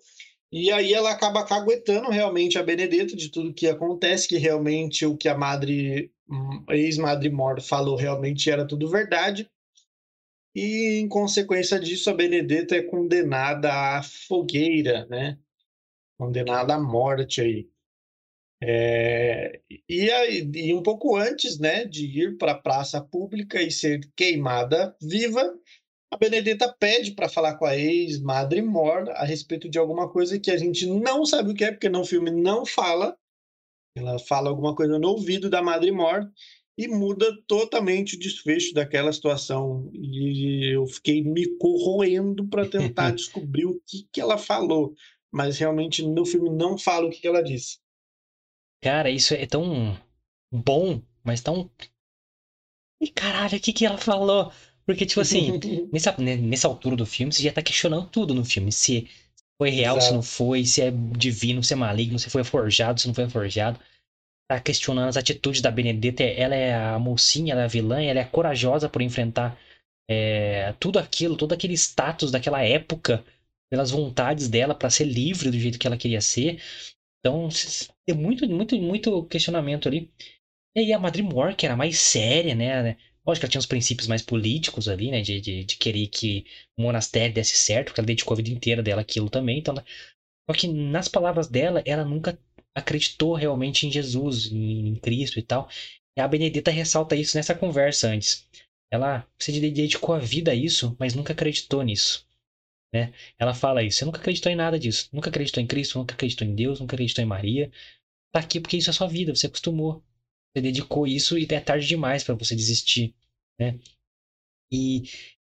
E aí ela acaba caguetando realmente a Benedetta de tudo que acontece, que realmente o que a madre, hum, ex-madre morta falou realmente era tudo verdade e, em consequência disso, a Benedetta é condenada à fogueira, né? Condenada à morte aí. É, e, aí, e um pouco antes né, de ir para a praça pública e ser queimada viva, a Benedetta pede para falar com a ex-madre Mor a respeito de alguma coisa que a gente não sabe o que é, porque no filme não fala. Ela fala alguma coisa no ouvido da Madre Mor e muda totalmente o desfecho daquela situação. E eu fiquei me corroendo para tentar descobrir o que, que ela falou, mas realmente no filme não fala o que, que ela disse. Cara, isso é tão bom, mas tão. E caralho, o que, que ela falou? Porque, tipo assim, nessa, né, nessa altura do filme, você já tá questionando tudo no filme. Se foi real, Exato. se não foi, se é divino, se é maligno, se foi forjado, se não foi forjado tá questionando as atitudes da Benedetta. Ela é a mocinha, ela é a vilã, ela é corajosa por enfrentar é, tudo aquilo, todo aquele status daquela época, pelas vontades dela para ser livre do jeito que ela queria ser. Então, tem muito, muito, muito questionamento ali. E aí a Madre Moore, que era mais séria, né? Lógico que ela tinha os princípios mais políticos ali, né? De, de, de querer que o monastério desse certo, porque ela dedicou a vida inteira dela aquilo também. Então, só que nas palavras dela, ela nunca acreditou realmente em Jesus, em Cristo e tal. E a Benedita ressalta isso nessa conversa antes. Ela se dedicou a vida a isso, mas nunca acreditou nisso. Né? Ela fala isso. Você nunca acreditou em nada disso. Nunca acreditou em Cristo, nunca acreditou em Deus, nunca acreditou em Maria. Tá aqui porque isso é sua vida, você acostumou. Você dedicou isso e é tarde demais para você desistir, né? E,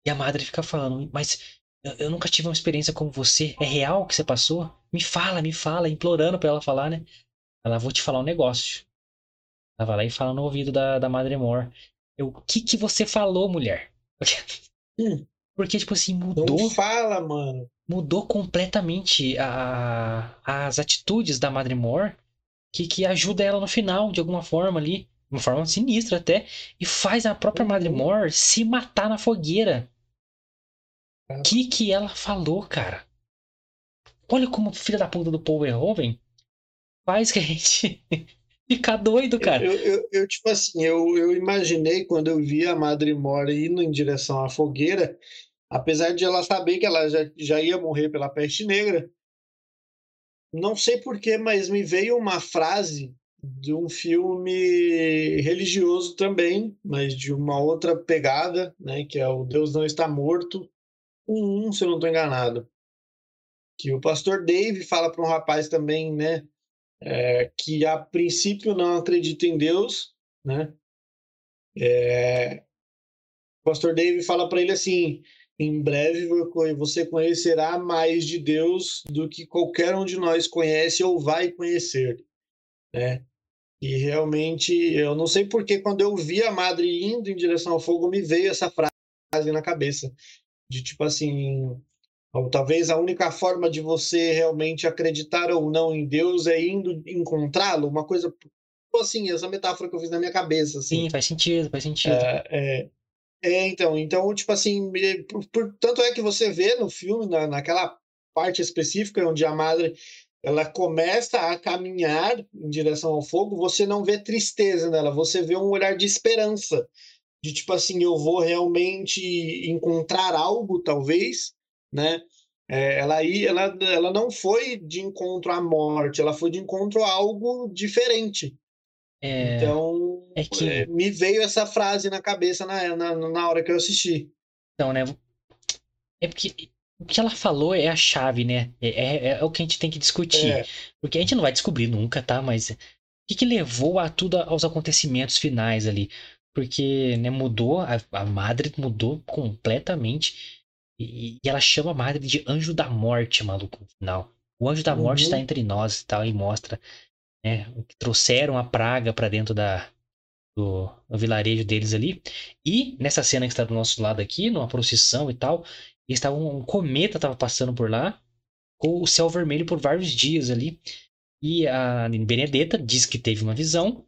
e a madre fica falando, mas eu, eu, nunca tive uma experiência como você. É real o que você passou? Me fala, me fala, implorando pra ela falar, né? Ela, vou te falar um negócio. Ela vai lá e fala no ouvido da, da Madre Mor. Eu, o que que você falou, mulher? Hum. Porque, tipo assim, Não mudou, fala, mano. mudou completamente a, as atitudes da Madre Mor, que, que ajuda ela no final, de alguma forma ali, de uma forma sinistra até, e faz a própria Madre Uhum. Mor se matar na fogueira. O que que ela falou, cara? Olha como filha da puta do Paul Verhoeven faz que a gente ficar doido, cara. Eu, eu, eu, tipo assim, eu, eu imaginei quando eu vi a Madre Mora indo em direção à fogueira, apesar de ela saber que ela já, já ia morrer pela peste negra, não sei porquê, mas me veio uma frase de um filme religioso também, mas de uma outra pegada, né, que é o Deus Não Está Morto, um, um se eu não estou enganado. Que o pastor Dave fala para um rapaz também, né, é, que a princípio não acredita em Deus, né? É, o pastor Dave fala para ele assim: em breve você conhecerá mais de Deus do que qualquer um de nós conhece ou vai conhecer, né? E realmente, eu não sei porque quando eu vi a madre indo em direção ao fogo, me veio essa frase na cabeça de tipo assim, ou talvez a única forma de você realmente acreditar ou não em Deus é indo encontrá-lo, uma coisa assim, essa metáfora que eu fiz na minha cabeça. Assim. Sim, faz sentido, faz sentido. É, é, é, então, então, tipo assim, por, por, tanto é que você vê no filme, na, naquela parte específica onde a madre ela começa a caminhar em direção ao fogo, você não vê tristeza nela, você vê um olhar de esperança, de tipo assim, eu vou realmente encontrar algo, talvez, né? É, ela aí, ela, ela não foi de encontro à morte, ela foi de encontro a algo diferente. É, então, é que... é, me veio essa frase na cabeça na, na, na hora que eu assisti. Então, né? É porque o que ela falou é a chave, né? É, é, é, o que a gente tem que discutir. É. Porque a gente não vai descobrir nunca, tá? Mas o que, que levou a tudo aos acontecimentos finais ali? Porque, né, mudou, a, a madre mudou completamente. E, e, ela chama a madre de anjo da morte, maluco, no final. O anjo da morte Uhum. está entre nós e tal, e mostra, né? Que trouxeram a praga para dentro da, do, do vilarejo deles ali. E nessa cena que está do nosso lado aqui, numa procissão e tal, eles tavam, um cometa estava passando por lá, com o céu vermelho por vários dias ali. E a Benedetta diz que teve uma visão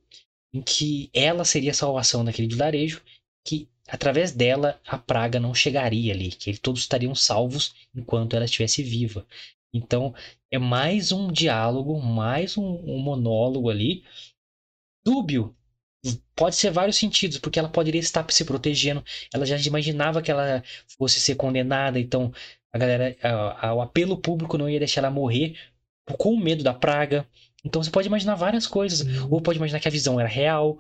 em que ela seria a salvação daquele vilarejo, que através dela a praga não chegaria ali, que todos estariam salvos enquanto ela estivesse viva. Então é mais um diálogo, mais um, um monólogo ali, dúbio. Pode ser vários sentidos, porque ela poderia estar se protegendo. Ela já imaginava que ela fosse ser condenada, então a galera, a, a, o apelo público não ia deixar ela morrer com medo da praga. Então você pode imaginar várias coisas. Uhum. Ou pode imaginar que a visão era real,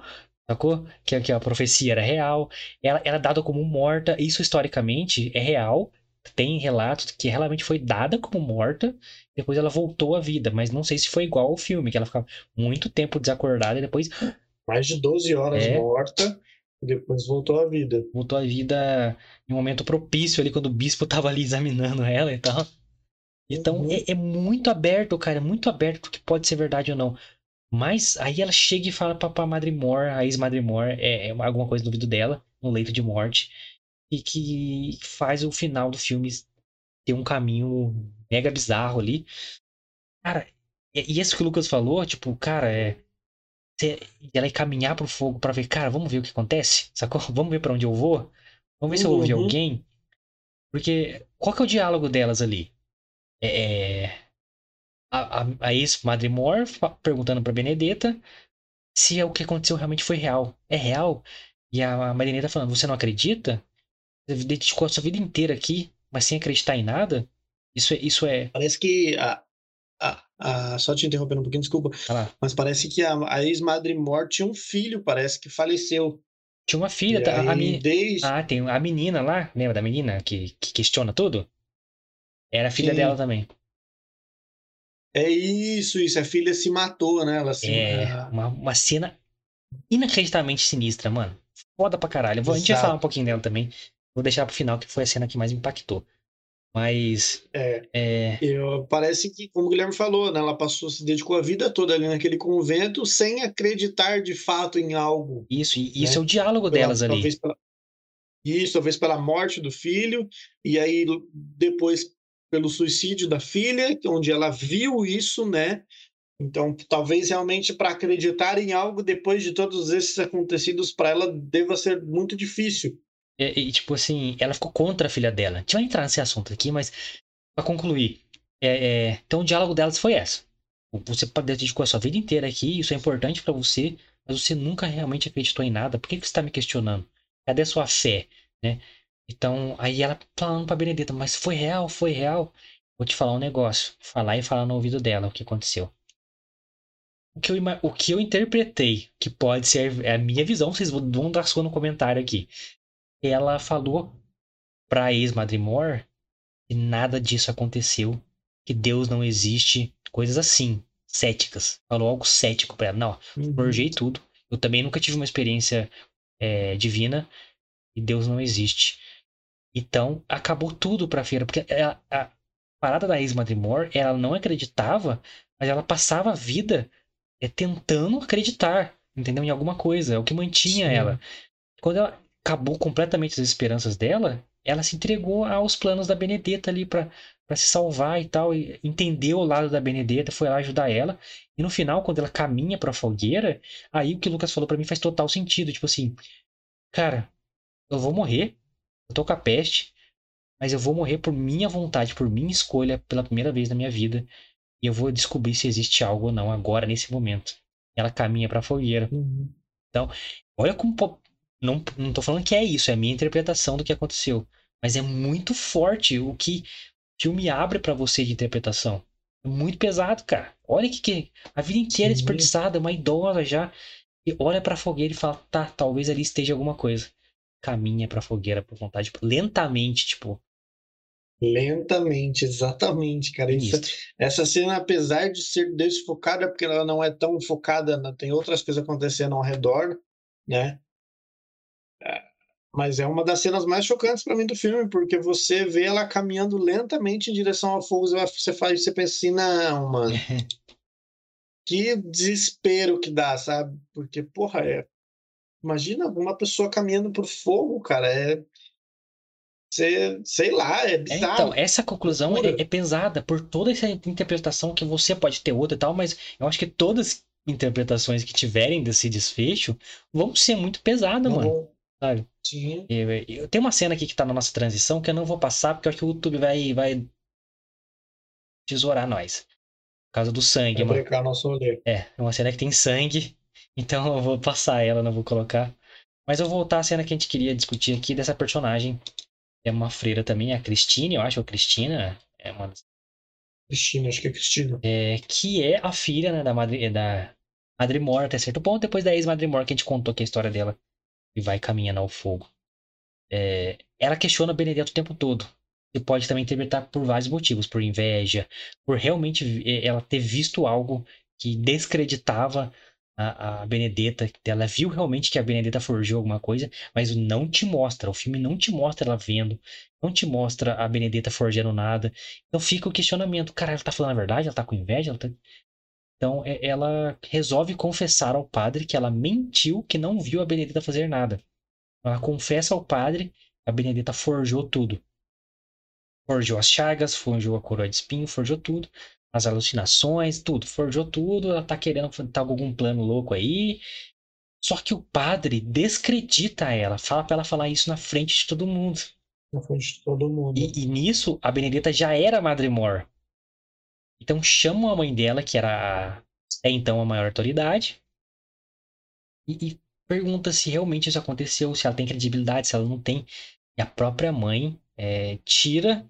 sacou? Que, que a profecia era real. Ela era dada como morta. Isso historicamente é real. Tem relatos que realmente foi dada como morta. Depois ela voltou à vida. Mas não sei se foi igual ao filme, que ela ficava muito tempo desacordada e depois. Mais de 12 horas É. morta e depois voltou à vida. voltou à vida em um momento propício ali, quando o bispo tava ali examinando ela e tal. Então Uhum. é, é muito aberto, cara, é muito aberto o que pode ser verdade ou não. Mas aí ela chega e fala pra, pra Madre Mor, a ex-Madre Mor, é, é alguma coisa no ouvido dela, no leito de morte, e que faz o final do filme ter um caminho mega bizarro ali. Cara, e, e isso que o Lucas falou, tipo, cara, é. cê- ela ir caminhar pro fogo pra ver, cara, vamos ver o que acontece, sacou? Vamos ver pra onde eu vou? Vamos ver se eu ouvi Uhum. alguém? Porque qual que é o diálogo delas ali? É, a, a, a ex-Madre Mor perguntando pra Benedetta se é o que aconteceu realmente foi real. É real? E a, a Benedetta falando, você não acredita? Você dedicou a sua vida inteira aqui, mas sem acreditar em nada? Isso é, isso é, Parece que a, a, a- só te interrompendo um pouquinho, desculpa, lá, mas parece que a, a ex-madre morte tinha um filho, parece que faleceu. tinha uma filha, tá? a, a aí, meni- desde Ah, tem a menina lá, lembra da menina que, que questiona tudo? Era filha Sim. dela também. É isso, isso. A filha se matou, né? Ela se É, uma, uma cena inacreditavelmente sinistra, mano. Foda pra caralho. Vou- a gente vai falar um pouquinho dela também. Vou deixar pro final, que foi a cena que mais me impactou. Mas, é, é, eu- parece que, como o Guilherme falou, né? Ela passou, se dedicou a vida toda ali naquele convento sem acreditar de fato em algo. isso, e isso Né? é o diálogo Pela- delas ali. Talvez pela... Isso, talvez pela morte do filho, e aí depois pelo suicídio da filha, onde ela viu isso, né? Então, talvez realmente para acreditar em algo depois de todos esses acontecidos para ela deva ser muito difícil. E, e, tipo assim, ela ficou contra a filha dela. A gente vai entrar nesse assunto aqui, mas para concluir, é, é, então o diálogo delas foi essa. Você dedicou a sua vida inteira aqui, isso é importante para você, mas você nunca realmente acreditou em nada. Por que, que você está me questionando? Cadê a sua fé? Né? Então, aí ela falando pra Benedita, mas foi real, foi real. Vou te falar um negócio. Falar e falar no ouvido dela o que aconteceu. O que eu, o que eu interpretei, que pode ser a minha visão, vocês vão dar sua no comentário aqui. Ela falou pra ex-Madrimore que nada disso aconteceu, que Deus não existe, coisas assim, céticas. Falou algo cético pra ela. Não, uhum. forjei tudo. Eu também nunca tive uma experiência é, divina e Deus não existe. Então, acabou tudo pra feira, porque a, a parada da ex-Madrimore, ela não acreditava, mas ela passava a vida é, tentando acreditar, entendeu? Em alguma coisa, é o que mantinha Sim. ela. Quando ela acabou completamente as esperanças dela, ela se entregou aos planos da Benedetta ali para se salvar e tal, e entendeu o lado da Benedetta, foi lá ajudar ela. E no final, quando ela caminha para a fogueira, aí o que o Lucas falou para mim faz total sentido, tipo assim, cara, eu vou morrer, eu tô com a peste, mas eu vou morrer por minha vontade, por minha escolha, pela primeira vez na minha vida. E eu vou descobrir se existe algo ou não agora, nesse momento. Ela caminha pra fogueira. Uhum. Então, olha como. Não, não tô falando que é isso, é a minha interpretação do que aconteceu. Mas é muito forte o que o filme abre para você de interpretação. É muito pesado, cara. Olha que, que a vida inteira Sim. desperdiçada, uma idosa já. E olha pra fogueira e fala: tá, talvez ali esteja alguma coisa caminha pra fogueira por vontade, tipo, lentamente, tipo. Lentamente, exatamente, cara. Isso, essa cena, apesar de ser desfocada, porque ela não é tão focada, né? tem outras coisas acontecendo ao redor, né? É, mas é uma das cenas mais chocantes para mim do filme, porque você vê ela caminhando lentamente em direção ao fogo, você faz, você pensa assim, não, mano. que desespero que dá, sabe? Porque, porra, é Imagina uma pessoa caminhando por fogo, cara. É. Sei, sei lá, é, é bizarro. então, essa conclusão é, é, pesada por toda essa interpretação que você pode ter outra e tal, mas eu acho que todas as interpretações que tiverem desse desfecho vão ser muito pesadas, mano. Sabe? Sim. Eu, eu, tem uma cena aqui que tá na nossa transição que eu não vou passar porque eu acho que o YouTube vai, vai tesourar nós. Por causa do sangue, vai mano. Nosso olho. É, é uma cena que tem sangue então eu vou passar ela, não vou colocar. Mas eu vou voltar à cena que a gente queria discutir aqui dessa personagem. É uma freira também, a Cristine, eu acho, ou Cristina. É uma Cristina, acho que é Cristina. É, que é a filha né, da Madre, da Madre Morta, até certo ponto, depois da ex-Madre Morta, que a gente contou aqui a história dela. E vai caminhando ao fogo. É, ela questiona Benedetto o tempo todo. E pode também interpretar por vários motivos, por inveja, por realmente ela ter visto algo que descreditava a, a Benedetta, ela viu realmente que a Benedetta forjou alguma coisa, mas não te mostra, o filme não te mostra ela vendo, não te mostra a Benedetta forjando nada. Então fica o questionamento, cara, ela tá falando a verdade? Ela tá com inveja? Ela tá... Então é, ela resolve confessar ao padre que ela mentiu, que não viu a Benedetta fazer nada. Ela confessa ao padre que a Benedetta forjou tudo. Forjou as chagas, forjou a coroa de espinho, forjou tudo as alucinações, tudo, forjou tudo, ela tá querendo tá com algum plano louco aí. Só que o padre descredita ela, fala para ela falar isso na frente de todo mundo. Na frente de todo mundo. E, e nisso, a Benedetta já era Madre Mor. Então chamam a mãe dela, que era até então a maior autoridade, e, e pergunta se realmente isso aconteceu, se ela tem credibilidade, se ela não tem. E a própria mãe é, tira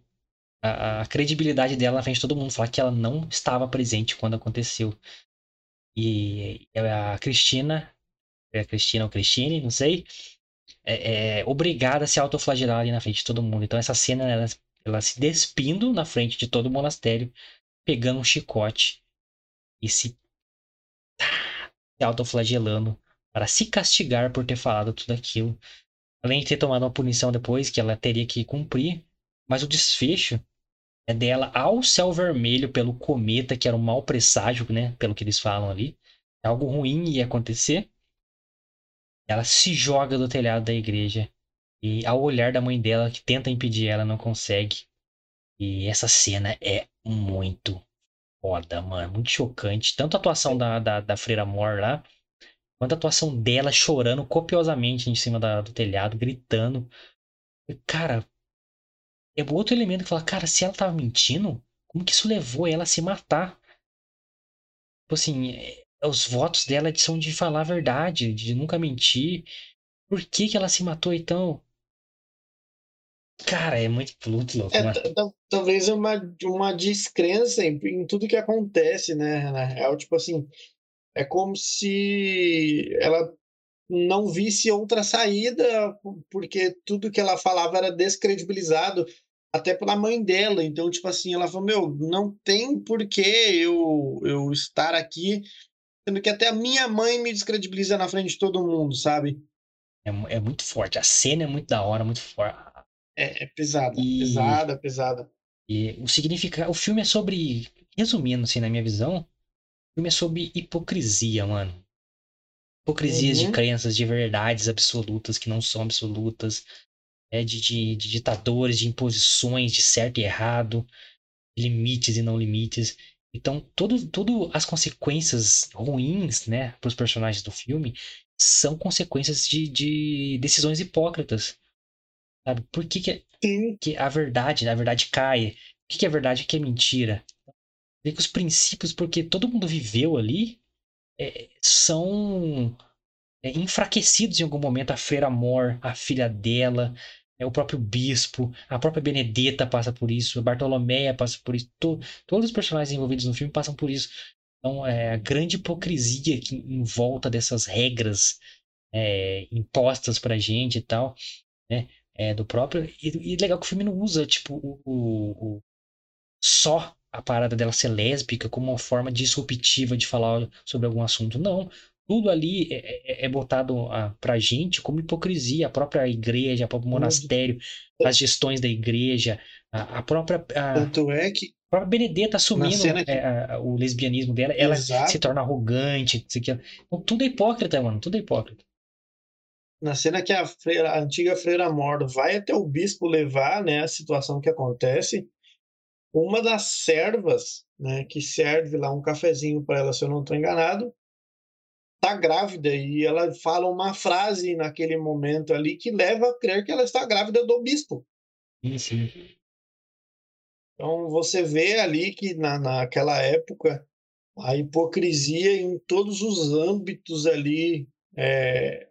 a, a, credibilidade dela na frente de todo mundo, falar que ela não estava presente quando aconteceu. E a Cristina, é a Cristina ou Cristine, não sei, é, é obrigada a se autoflagelar ali na frente de todo mundo. Então essa cena, ela, ela se despindo na frente de todo o monastério, pegando um chicote e se, se autoflagelando para se castigar por ter falado tudo aquilo. Além de ter tomado uma punição depois que ela teria que cumprir, mas o desfecho é dela ao céu vermelho pelo cometa, que era um mau presságio, né? Pelo que eles falam ali. Algo ruim ia acontecer. Ela se joga do telhado da igreja E ao olhar da mãe dela, que tenta impedir ela, não consegue. E essa cena é muito foda, mano. Muito chocante. Tanto a atuação da, da, da Freira Mor lá, quanto a atuação dela chorando copiosamente em cima da, do telhado, gritando. Cara, é outro elemento que fala, cara, se ela tava mentindo, como que isso levou ela a se matar? Tipo assim, é, os votos dela são de falar a verdade, de nunca mentir. Por que que ela se matou então? Cara, é muito, muito louco. É, mas... talvez uma, uma descrença em, em, tudo que acontece, né? Na real, tipo assim, é como se ela não visse outra saída, porque tudo que ela falava era descredibilizado até pela mãe dela. Então, tipo assim, ela falou: Meu, não tem por que eu, eu estar aqui, sendo que até a minha mãe me descredibiliza na frente de todo mundo, sabe? É, é muito forte. A cena é muito da hora, muito forte. É, é pesada, e... pesada, pesada. E o significado. O filme é sobre. Resumindo, assim, na minha visão, o filme é sobre hipocrisia, mano. Hipocrisias uhum. de crenças, de verdades absolutas que não são absolutas é, de, de, de ditadores, de imposições, de certo e errado, limites e não limites. Então, todo, todo as consequências ruins, né, para os personagens do filme são consequências de, de decisões hipócritas. Sabe? Por que, que, que a verdade, a verdade cai? O que, que é verdade o que é mentira? Vê que os princípios, porque todo mundo viveu ali, é, são é, enfraquecidos em algum momento. A Freira Amor, a filha dela, é, o próprio Bispo, a própria Benedetta passa por isso, a Bartolomeia passa por isso, to, todos os personagens envolvidos no filme passam por isso. Então, é, a grande hipocrisia que, em volta dessas regras é, impostas pra gente e tal, né? É, do próprio. E, e legal que o filme não usa, tipo, o, o, o só a parada dela ser lésbica como uma forma disruptiva de falar sobre algum assunto. Não tudo ali é, é, é botado a, pra gente como hipocrisia. A própria igreja, o próprio monastério, as gestões da igreja, a, a própria. A, Tanto é que. A própria Benedetta assumindo que... é, o lesbianismo dela, ela Exato. se torna arrogante. Então, tudo é hipócrita, mano. Tudo é hipócrita. Na cena que a, freira, a antiga freira Mordo vai até o bispo levar né, a situação que acontece, uma das servas né, que serve lá um cafezinho para ela, se eu não estou enganado, está grávida e ela fala uma frase naquele momento ali que leva a crer que ela está grávida do bispo. Sim, sim. Então você vê ali que na, naquela época a hipocrisia em todos os âmbitos ali é,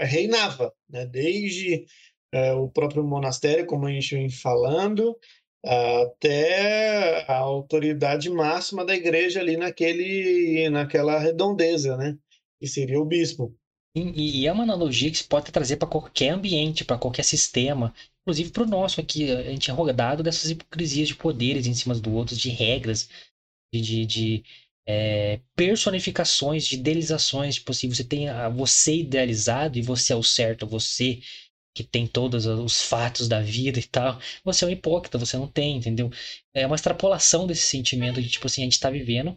reinava, né? desde é, o próprio monastério, como a gente vem falando, até a autoridade máxima da igreja ali naquele, naquela redondeza, né? Que seria o bispo. E, e é uma analogia que se pode trazer para qualquer ambiente, para qualquer sistema, inclusive para o nosso aqui. A gente é rodado dessas hipocrisias de poderes em cima do outro, de regras, de, de, de é, personificações, de idealizações. Tipo assim, você tem a, você idealizado e você é o certo, você que tem todos os fatos da vida e tal, você é um hipócrita, você não tem, entendeu? É uma extrapolação desse sentimento de, tipo assim, a gente está vivendo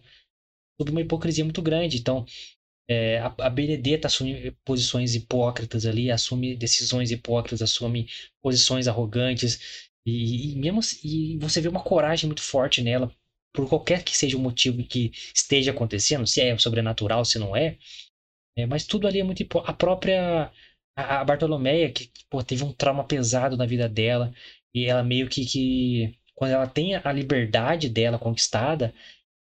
sob uma hipocrisia muito grande. Então, é, a, a Benedetta assume posições hipócritas ali, assume decisões hipócritas, assume posições arrogantes. E, e mesmo e você vê uma coragem muito forte nela, por qualquer que seja o motivo que esteja acontecendo, se é sobrenatural, se não é. é mas tudo ali é muito A própria a, a Bartolomeia, que pô, teve um trauma pesado na vida dela, e ela meio que, que quando ela tem a liberdade dela conquistada,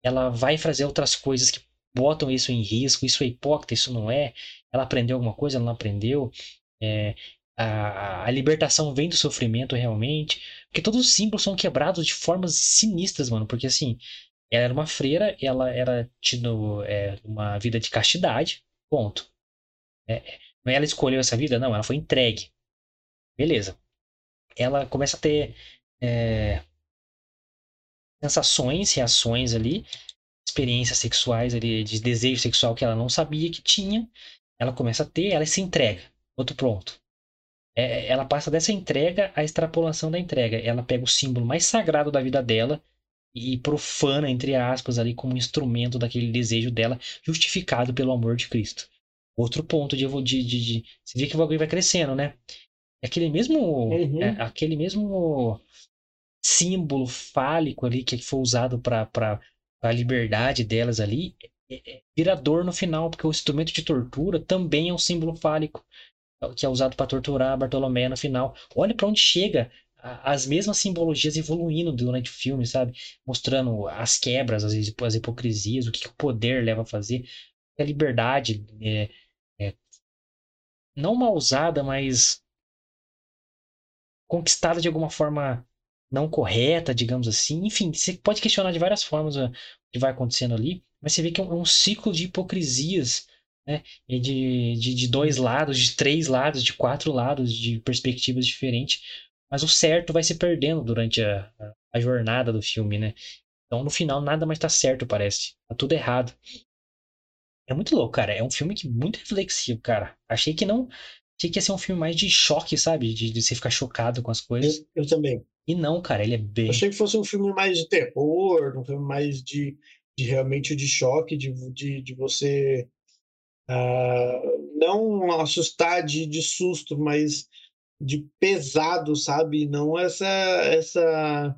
ela vai fazer outras coisas que botam isso em risco, isso é hipócrita, isso não é. Ela aprendeu alguma coisa, ela não aprendeu. É, a, a, libertação vem do sofrimento realmente. Porque todos os símbolos são quebrados de formas sinistras, mano. Porque assim, ela era uma freira, ela era tido é, uma vida de castidade, ponto. É, ela escolheu essa vida, não, ela foi entregue. Beleza. Ela começa a ter é, sensações, reações ali, experiências sexuais ali, de desejo sexual que ela não sabia que tinha, ela começa a ter, ela se entrega. Outro pronto. É, ela passa dessa entrega à extrapolação da entrega. Ela pega o símbolo mais sagrado da vida dela e profana, entre aspas, ali como instrumento daquele desejo dela, justificado pelo amor de Cristo. Outro ponto de, de, de, de você vê que o bagulho vai crescendo, né? aquele mesmo, Uhum. é, aquele mesmo símbolo fálico ali que foi usado para a liberdade delas ali, é, é, vira dor no final, porque o instrumento de tortura também é um símbolo fálico que é usado para torturar Bartolomé no final. Olha para onde chega as mesmas simbologias evoluindo durante o filme, sabe? Mostrando as quebras, as, as hipocrisias, o que, que o poder leva a fazer, a liberdade é, é, não mal usada, mas conquistada de alguma forma não correta, digamos assim. Enfim, você pode questionar de várias formas o que vai acontecendo ali, mas você vê que é um, é um ciclo de hipocrisias, né? E de, de, de dois lados, de três lados, de quatro lados, de perspectivas diferentes. Mas o certo vai se perdendo durante a, a, a jornada do filme, né? Então, no final, nada mais tá certo, parece. Tá tudo errado. É muito louco, cara. É um filme que muito reflexivo, cara. Achei que não. Achei que ia ser um filme mais de choque, sabe? De, de você ficar chocado com as coisas. Eu, eu também. E não, cara, ele é bem. Achei que fosse um filme mais de terror, um filme mais de, de realmente de choque, de, de, de você ah, não assustar de, de susto, mas de pesado, sabe? Não essa essa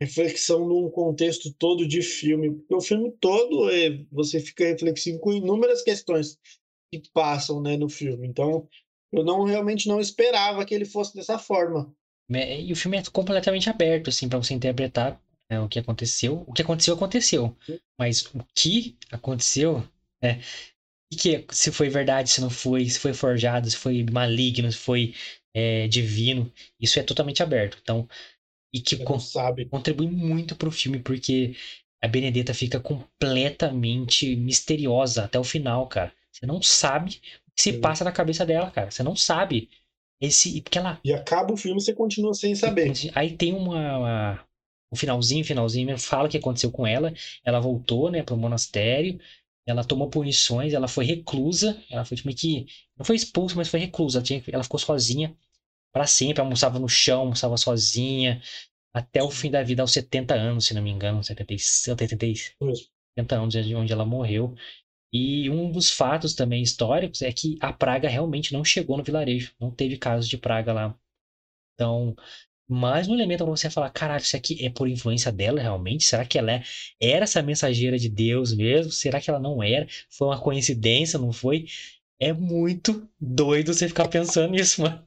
reflexão num contexto todo de filme, porque o filme todo é, você fica reflexivo com inúmeras questões que passam, né, no filme. Então, eu não realmente não esperava que ele fosse dessa forma. É, E o filme é completamente aberto, assim, para você interpretar né, o que aconteceu. O que aconteceu, aconteceu. Mas o que aconteceu, né? E que, se foi verdade, se não foi, se foi forjado, se foi maligno, se foi é, divino, isso é totalmente aberto. Então, e que con- sabe. contribui muito pro filme, porque a Benedetta fica completamente misteriosa até o final, cara. Você não sabe o que se passa na cabeça dela, cara. Você não sabe. Esse, porque ela E acaba o filme e você continua sem saber. Aí tem uma, uma- um finalzinho, finalzinho, fala o que aconteceu com ela. Ela voltou, né, pro monastério. Ela tomou punições, ela foi reclusa. Ela foi tipo, meio que. Não foi expulsa, mas foi reclusa. Ela, tinha, ela ficou sozinha para sempre. Almoçava no chão, almoçava sozinha. Até o fim da vida, aos 70 anos, se não me engano. 70, 70, Mesmo. 70 anos de onde ela morreu. E um dos fatos também históricos é que a praga realmente não chegou no vilarejo. Não teve casos de praga lá. Então, mais um elemento pra você falar, caralho, isso aqui é por influência dela realmente? Será que ela é- era essa mensageira de Deus mesmo? Será que ela não era? Foi uma coincidência, não foi? É muito doido você ficar pensando nisso, mano.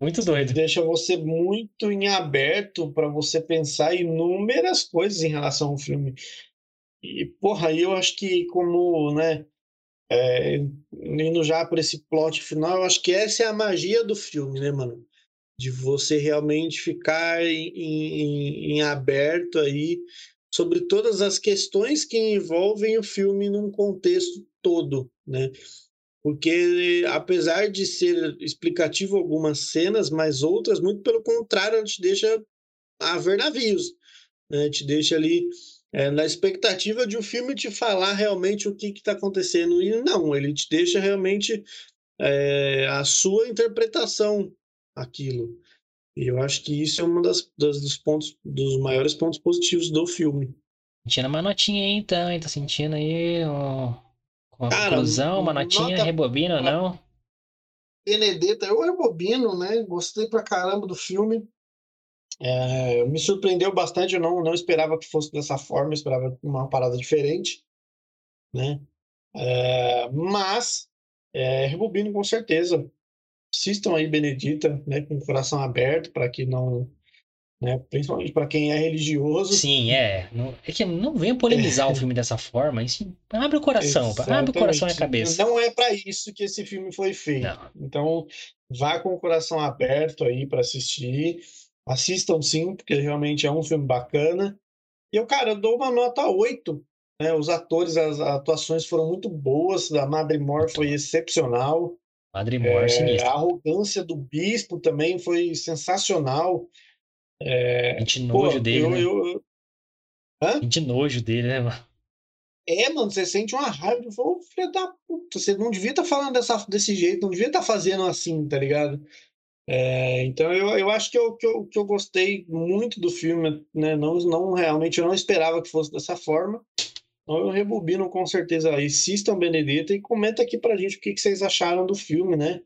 Muito doido. Deixa você muito em aberto para você pensar inúmeras coisas em relação ao filme. E, porra, eu acho que como, né, é, indo já por esse plot final, eu acho que essa é a magia do filme, né, mano? De você realmente ficar em, em, em aberto aí sobre todas as questões que envolvem o filme num contexto todo, né? Porque apesar de ser explicativo algumas cenas, mas outras, muito pelo contrário, te deixa a ver navios, né? Te deixa ali é, na expectativa de o filme te falar realmente o que está acontecendo. E não, ele te deixa realmente é, a sua interpretação aquilo. E eu acho que isso é um das, das- dos pontos, dos maiores pontos positivos do filme. Sentindo uma notinha aí, então, hein? Tá sentindo aí ó, com a Cara, conclusão, uma notinha, nota- rebobina ou não? Benedetta, eu rebobino, né? Gostei pra caramba do filme. É, me surpreendeu bastante, eu não, não esperava que fosse dessa forma, eu esperava uma parada diferente, né? É, mas, é, rebobino com certeza. Assistam aí Benedita, né? Com o coração aberto, para que não. Né, principalmente para quem é religioso. Sim, é. Não, é que não venha polemizar o filme dessa forma, sim, abre o coração, pá, abre o coração e a Exatamente. cabeça. Não é para isso que esse filme foi feito. Não. Então, vá com o coração aberto aí para assistir. Assistam sim, porque realmente é um filme bacana. E eu, cara, eu dou uma nota 8. Né? Os atores, as atuações foram muito boas. A Madre Moore foi excepcional. Madre Mor, É, sinistro. a arrogância do bispo também foi sensacional. Sente Pô, nojo dele, eu, né? eu- eu- Sente nojo dele, né, mano? É, mano, você sente uma raiva. "Ô, filho da puta, você não devia estar falando dessa, desse jeito, não devia estar fazendo assim, tá ligado? É, então eu, eu acho que eu, que, eu, que eu gostei muito do filme, né? Não, não realmente eu não esperava que fosse dessa forma. Então eu rebobino com certeza aí. Assistam Benedetta e comenta aqui pra gente o que, que vocês acharam do filme, né?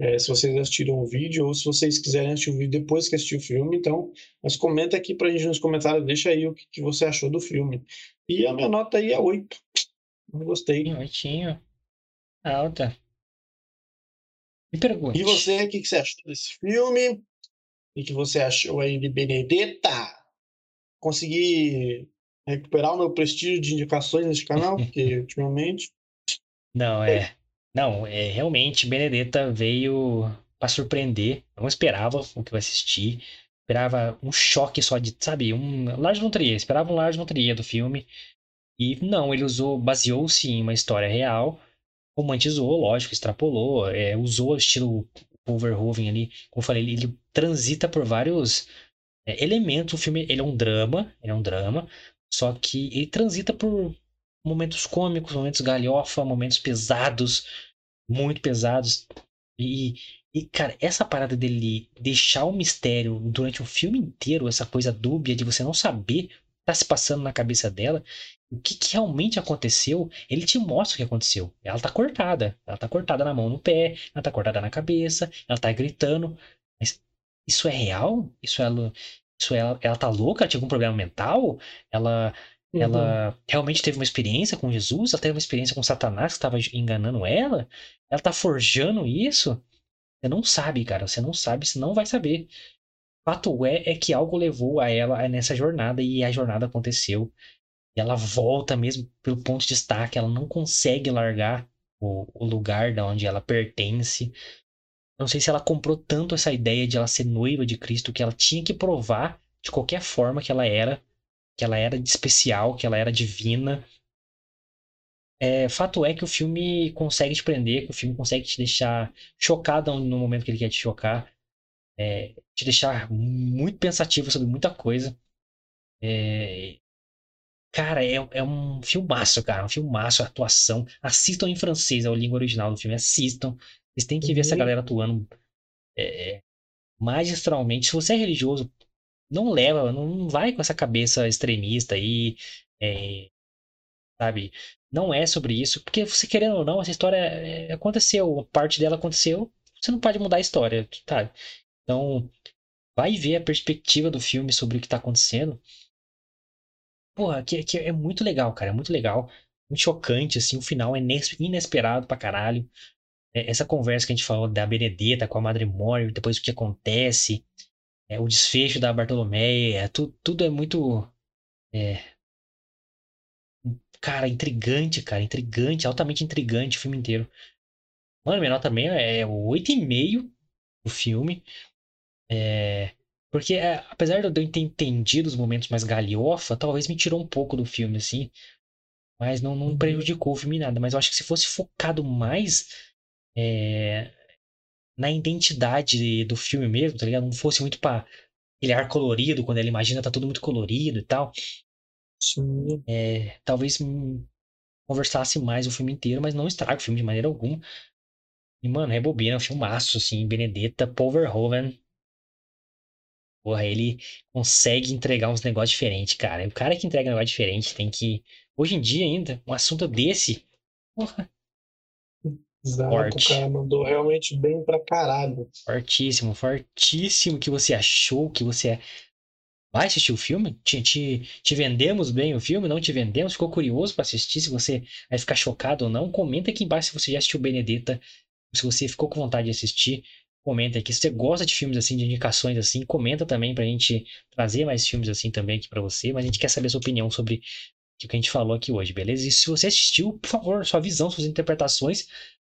é, se vocês assistiram o vídeo ou se vocês quiserem assistir o vídeo depois que assistir o filme. Então, mas comenta aqui pra gente nos comentários, deixa aí o que, que você achou do filme. E a minha nota aí é 8. Não gostei. Oitinho. Alta. Me pergunte. E você, o que, que você achou desse filme? O que você achou aí de Benedetta? Consegui recuperar o meu prestígio de indicações nesse canal, porque ultimamente. Não, é. Não, é realmente Benedetta veio para surpreender. Não esperava o que eu assisti. Esperava um choque só de, sabe, um Lars von Trier. Esperava um Lars von Trier do filme. E não, ele usou, baseou-se em uma história real, romantizou, lógico, extrapolou, é, usou o estilo Verhoeven ali, como eu falei, ele, ele transita por vários é, elementos. O filme, ele é um drama, ele é um drama, só que ele transita por momentos cômicos, momentos galhofa, momentos pesados, muito pesados. E, e, cara, essa parada dele deixar o mistério durante o filme inteiro, essa coisa dúbia de você não saber o que tá se passando na cabeça dela, o que, que, realmente aconteceu, ele te mostra o que aconteceu. Ela tá cortada. Ela tá cortada na mão, no pé, ela tá cortada na cabeça, ela tá gritando. Mas isso é real? Isso ela, isso ela, ela tá louca? Ela tinha algum problema mental? Ela Uhum. Ela realmente teve uma experiência com Jesus, ela teve uma experiência com Satanás que estava enganando ela. Ela tá forjando isso. Você não sabe, cara. Você não sabe, você não vai saber. Fato é, é que algo levou a ela nessa jornada e a jornada aconteceu. E ela volta mesmo pelo ponto de destaque. Ela não consegue largar o, o lugar da onde ela pertence. Não sei se ela comprou tanto essa ideia de ela ser noiva de Cristo que ela tinha que provar de qualquer forma que ela era que ela era de especial, que ela era divina. É, fato é que o filme consegue te prender, que o filme consegue te deixar chocado no momento que ele quer te chocar, é, te deixar muito pensativo sobre muita coisa. É, cara, é, é um filmaço, cara, um filmaço, a atuação. Assistam em francês, é a língua original do filme, assistam. Vocês têm que ver essa uhum. galera atuando é, magistralmente. Se você é religioso, não leva, não vai com essa cabeça extremista aí, é, sabe? Não é sobre isso, porque você querendo ou não, essa história é, aconteceu, parte dela aconteceu, você não pode mudar a história, sabe? Então, vai ver a perspectiva do filme sobre o que tá acontecendo. Porra, que, que é muito legal, cara, é muito legal, muito chocante, assim, o final é inesperado pra caralho. É, essa conversa que a gente falou da Benedetta com a Madre Mori, depois o que acontece, é, o desfecho da Bartolomeia, tu, tudo é muito. É, cara, intrigante, cara, intrigante, altamente intrigante o filme inteiro. Mano, minha nota também é 8,5 o filme. É, porque, é, apesar de eu ter entendido os momentos mais galhofa, talvez me tirou um pouco do filme, assim. Mas não, não uhum. prejudicou o filme nada. Mas eu acho que se fosse focado mais é, na identidade do filme mesmo, tá ligado? Não fosse muito pra aquele ar colorido, quando ela imagina tá tudo muito colorido e tal. Sim. É, talvez conversasse mais o filme inteiro, mas não estraga o filme de maneira alguma. E, mano, é bobina, é um filmaço, assim, Benedetta, Paul Verhoeven. Porra, ele consegue entregar uns negócios diferentes, cara. O cara que entrega um negócio diferente tem que. Hoje em dia, ainda, um assunto desse. Porra, Exato, Forte. o cara mandou realmente bem pra caralho. Fortíssimo, fortíssimo que você achou, que você é. vai assistir o filme? Te, te, te vendemos bem o filme? Não te vendemos? Ficou curioso para assistir? Se você vai ficar chocado ou não? Comenta aqui embaixo se você já assistiu Benedetta. Se você ficou com vontade de assistir, comenta aqui. Se você gosta de filmes assim, de indicações assim, comenta também pra gente trazer mais filmes assim também aqui para você. Mas a gente quer saber a sua opinião sobre o que a gente falou aqui hoje, beleza? E se você assistiu, por favor, sua visão, suas interpretações,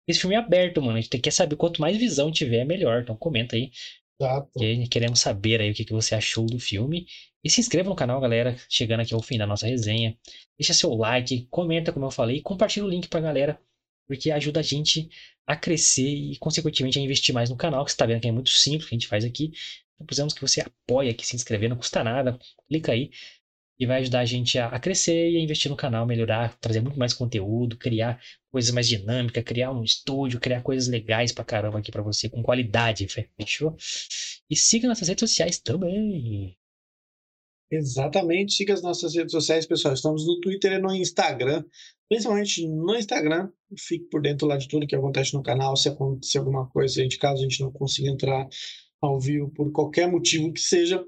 esse filme é aberto, mano. A gente quer saber quanto mais visão tiver, melhor. Então comenta aí. Exato. Que queremos saber aí o que, que você achou do filme. E se inscreva no canal, galera. Chegando aqui ao fim da nossa resenha. Deixa seu like, comenta, como eu falei, e compartilha o link pra galera. Porque ajuda a gente a crescer e, consequentemente, a investir mais no canal. Que você tá vendo que é muito simples que a gente faz aqui. Então, precisamos que você apoie aqui, se inscrever, não custa nada. Clica aí e vai ajudar a gente a, crescer e a investir no canal, melhorar, trazer muito mais conteúdo, criar coisas mais dinâmicas, criar um estúdio, criar coisas legais pra caramba aqui pra você, com qualidade, fechou? E siga nossas redes sociais também. Exatamente. Siga as nossas redes sociais, pessoal. Estamos no Twitter e no Instagram. Principalmente no Instagram. Fique por dentro lá de tudo que acontece no canal. Se acontecer alguma coisa, gente, caso a gente não consiga entrar ao vivo por qualquer motivo que seja,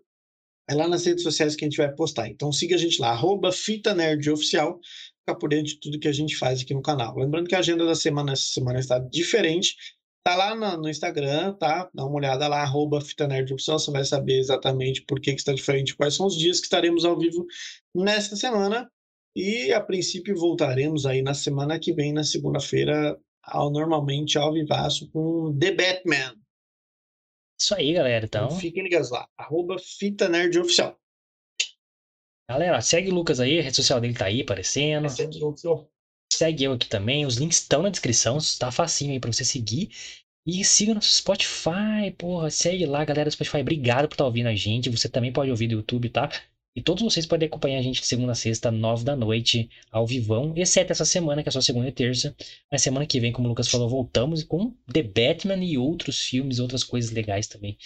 é lá nas redes sociais que a gente vai postar. Então siga a gente lá, arroba Fita Nerd Oficial, ficar por dentro de tudo que a gente faz aqui no canal. Lembrando que a agenda da semana essa semana está diferente. Tá lá no, no Instagram, tá? Dá uma olhada lá, arroba Fita Nerd Oficial, você vai saber exatamente por que, que está diferente, quais são os dias que estaremos ao vivo nesta semana. E a princípio voltaremos aí na semana que vem, na segunda-feira, ao, normalmente ao vivaço com The Batman. Isso aí, galera. Então, Então fiquem ligados lá, arroba Fita Nerd Oficial. galera, segue o Lucas aí, a rede social dele tá aí aparecendo. O- Segue eu aqui também. Os links estão na descrição. Tá facinho aí pra você seguir. E siga nosso Spotify, porra. Segue lá, galera do Spotify. Obrigado por estar ouvindo a gente. Você também pode ouvir do YouTube, tá? E todos vocês podem acompanhar a gente de segunda a sexta, nove da noite, ao vivão. Exceto essa semana, que é só segunda e terça. Mas semana que vem, como o Lucas falou, voltamos com The Batman e outros filmes, outras coisas legais também.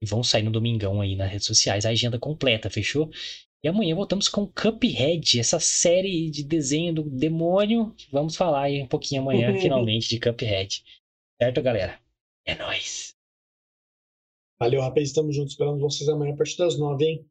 E vão sair no domingão aí nas redes sociais. A agenda completa, fechou? E amanhã voltamos com Cuphead, essa série de desenho do demônio. Vamos falar aí um pouquinho amanhã, finalmente, de Cuphead. Certo, galera? É nóis. Valeu, rapaz. Estamos juntos. Esperamos vocês amanhã a partir das nove, hein?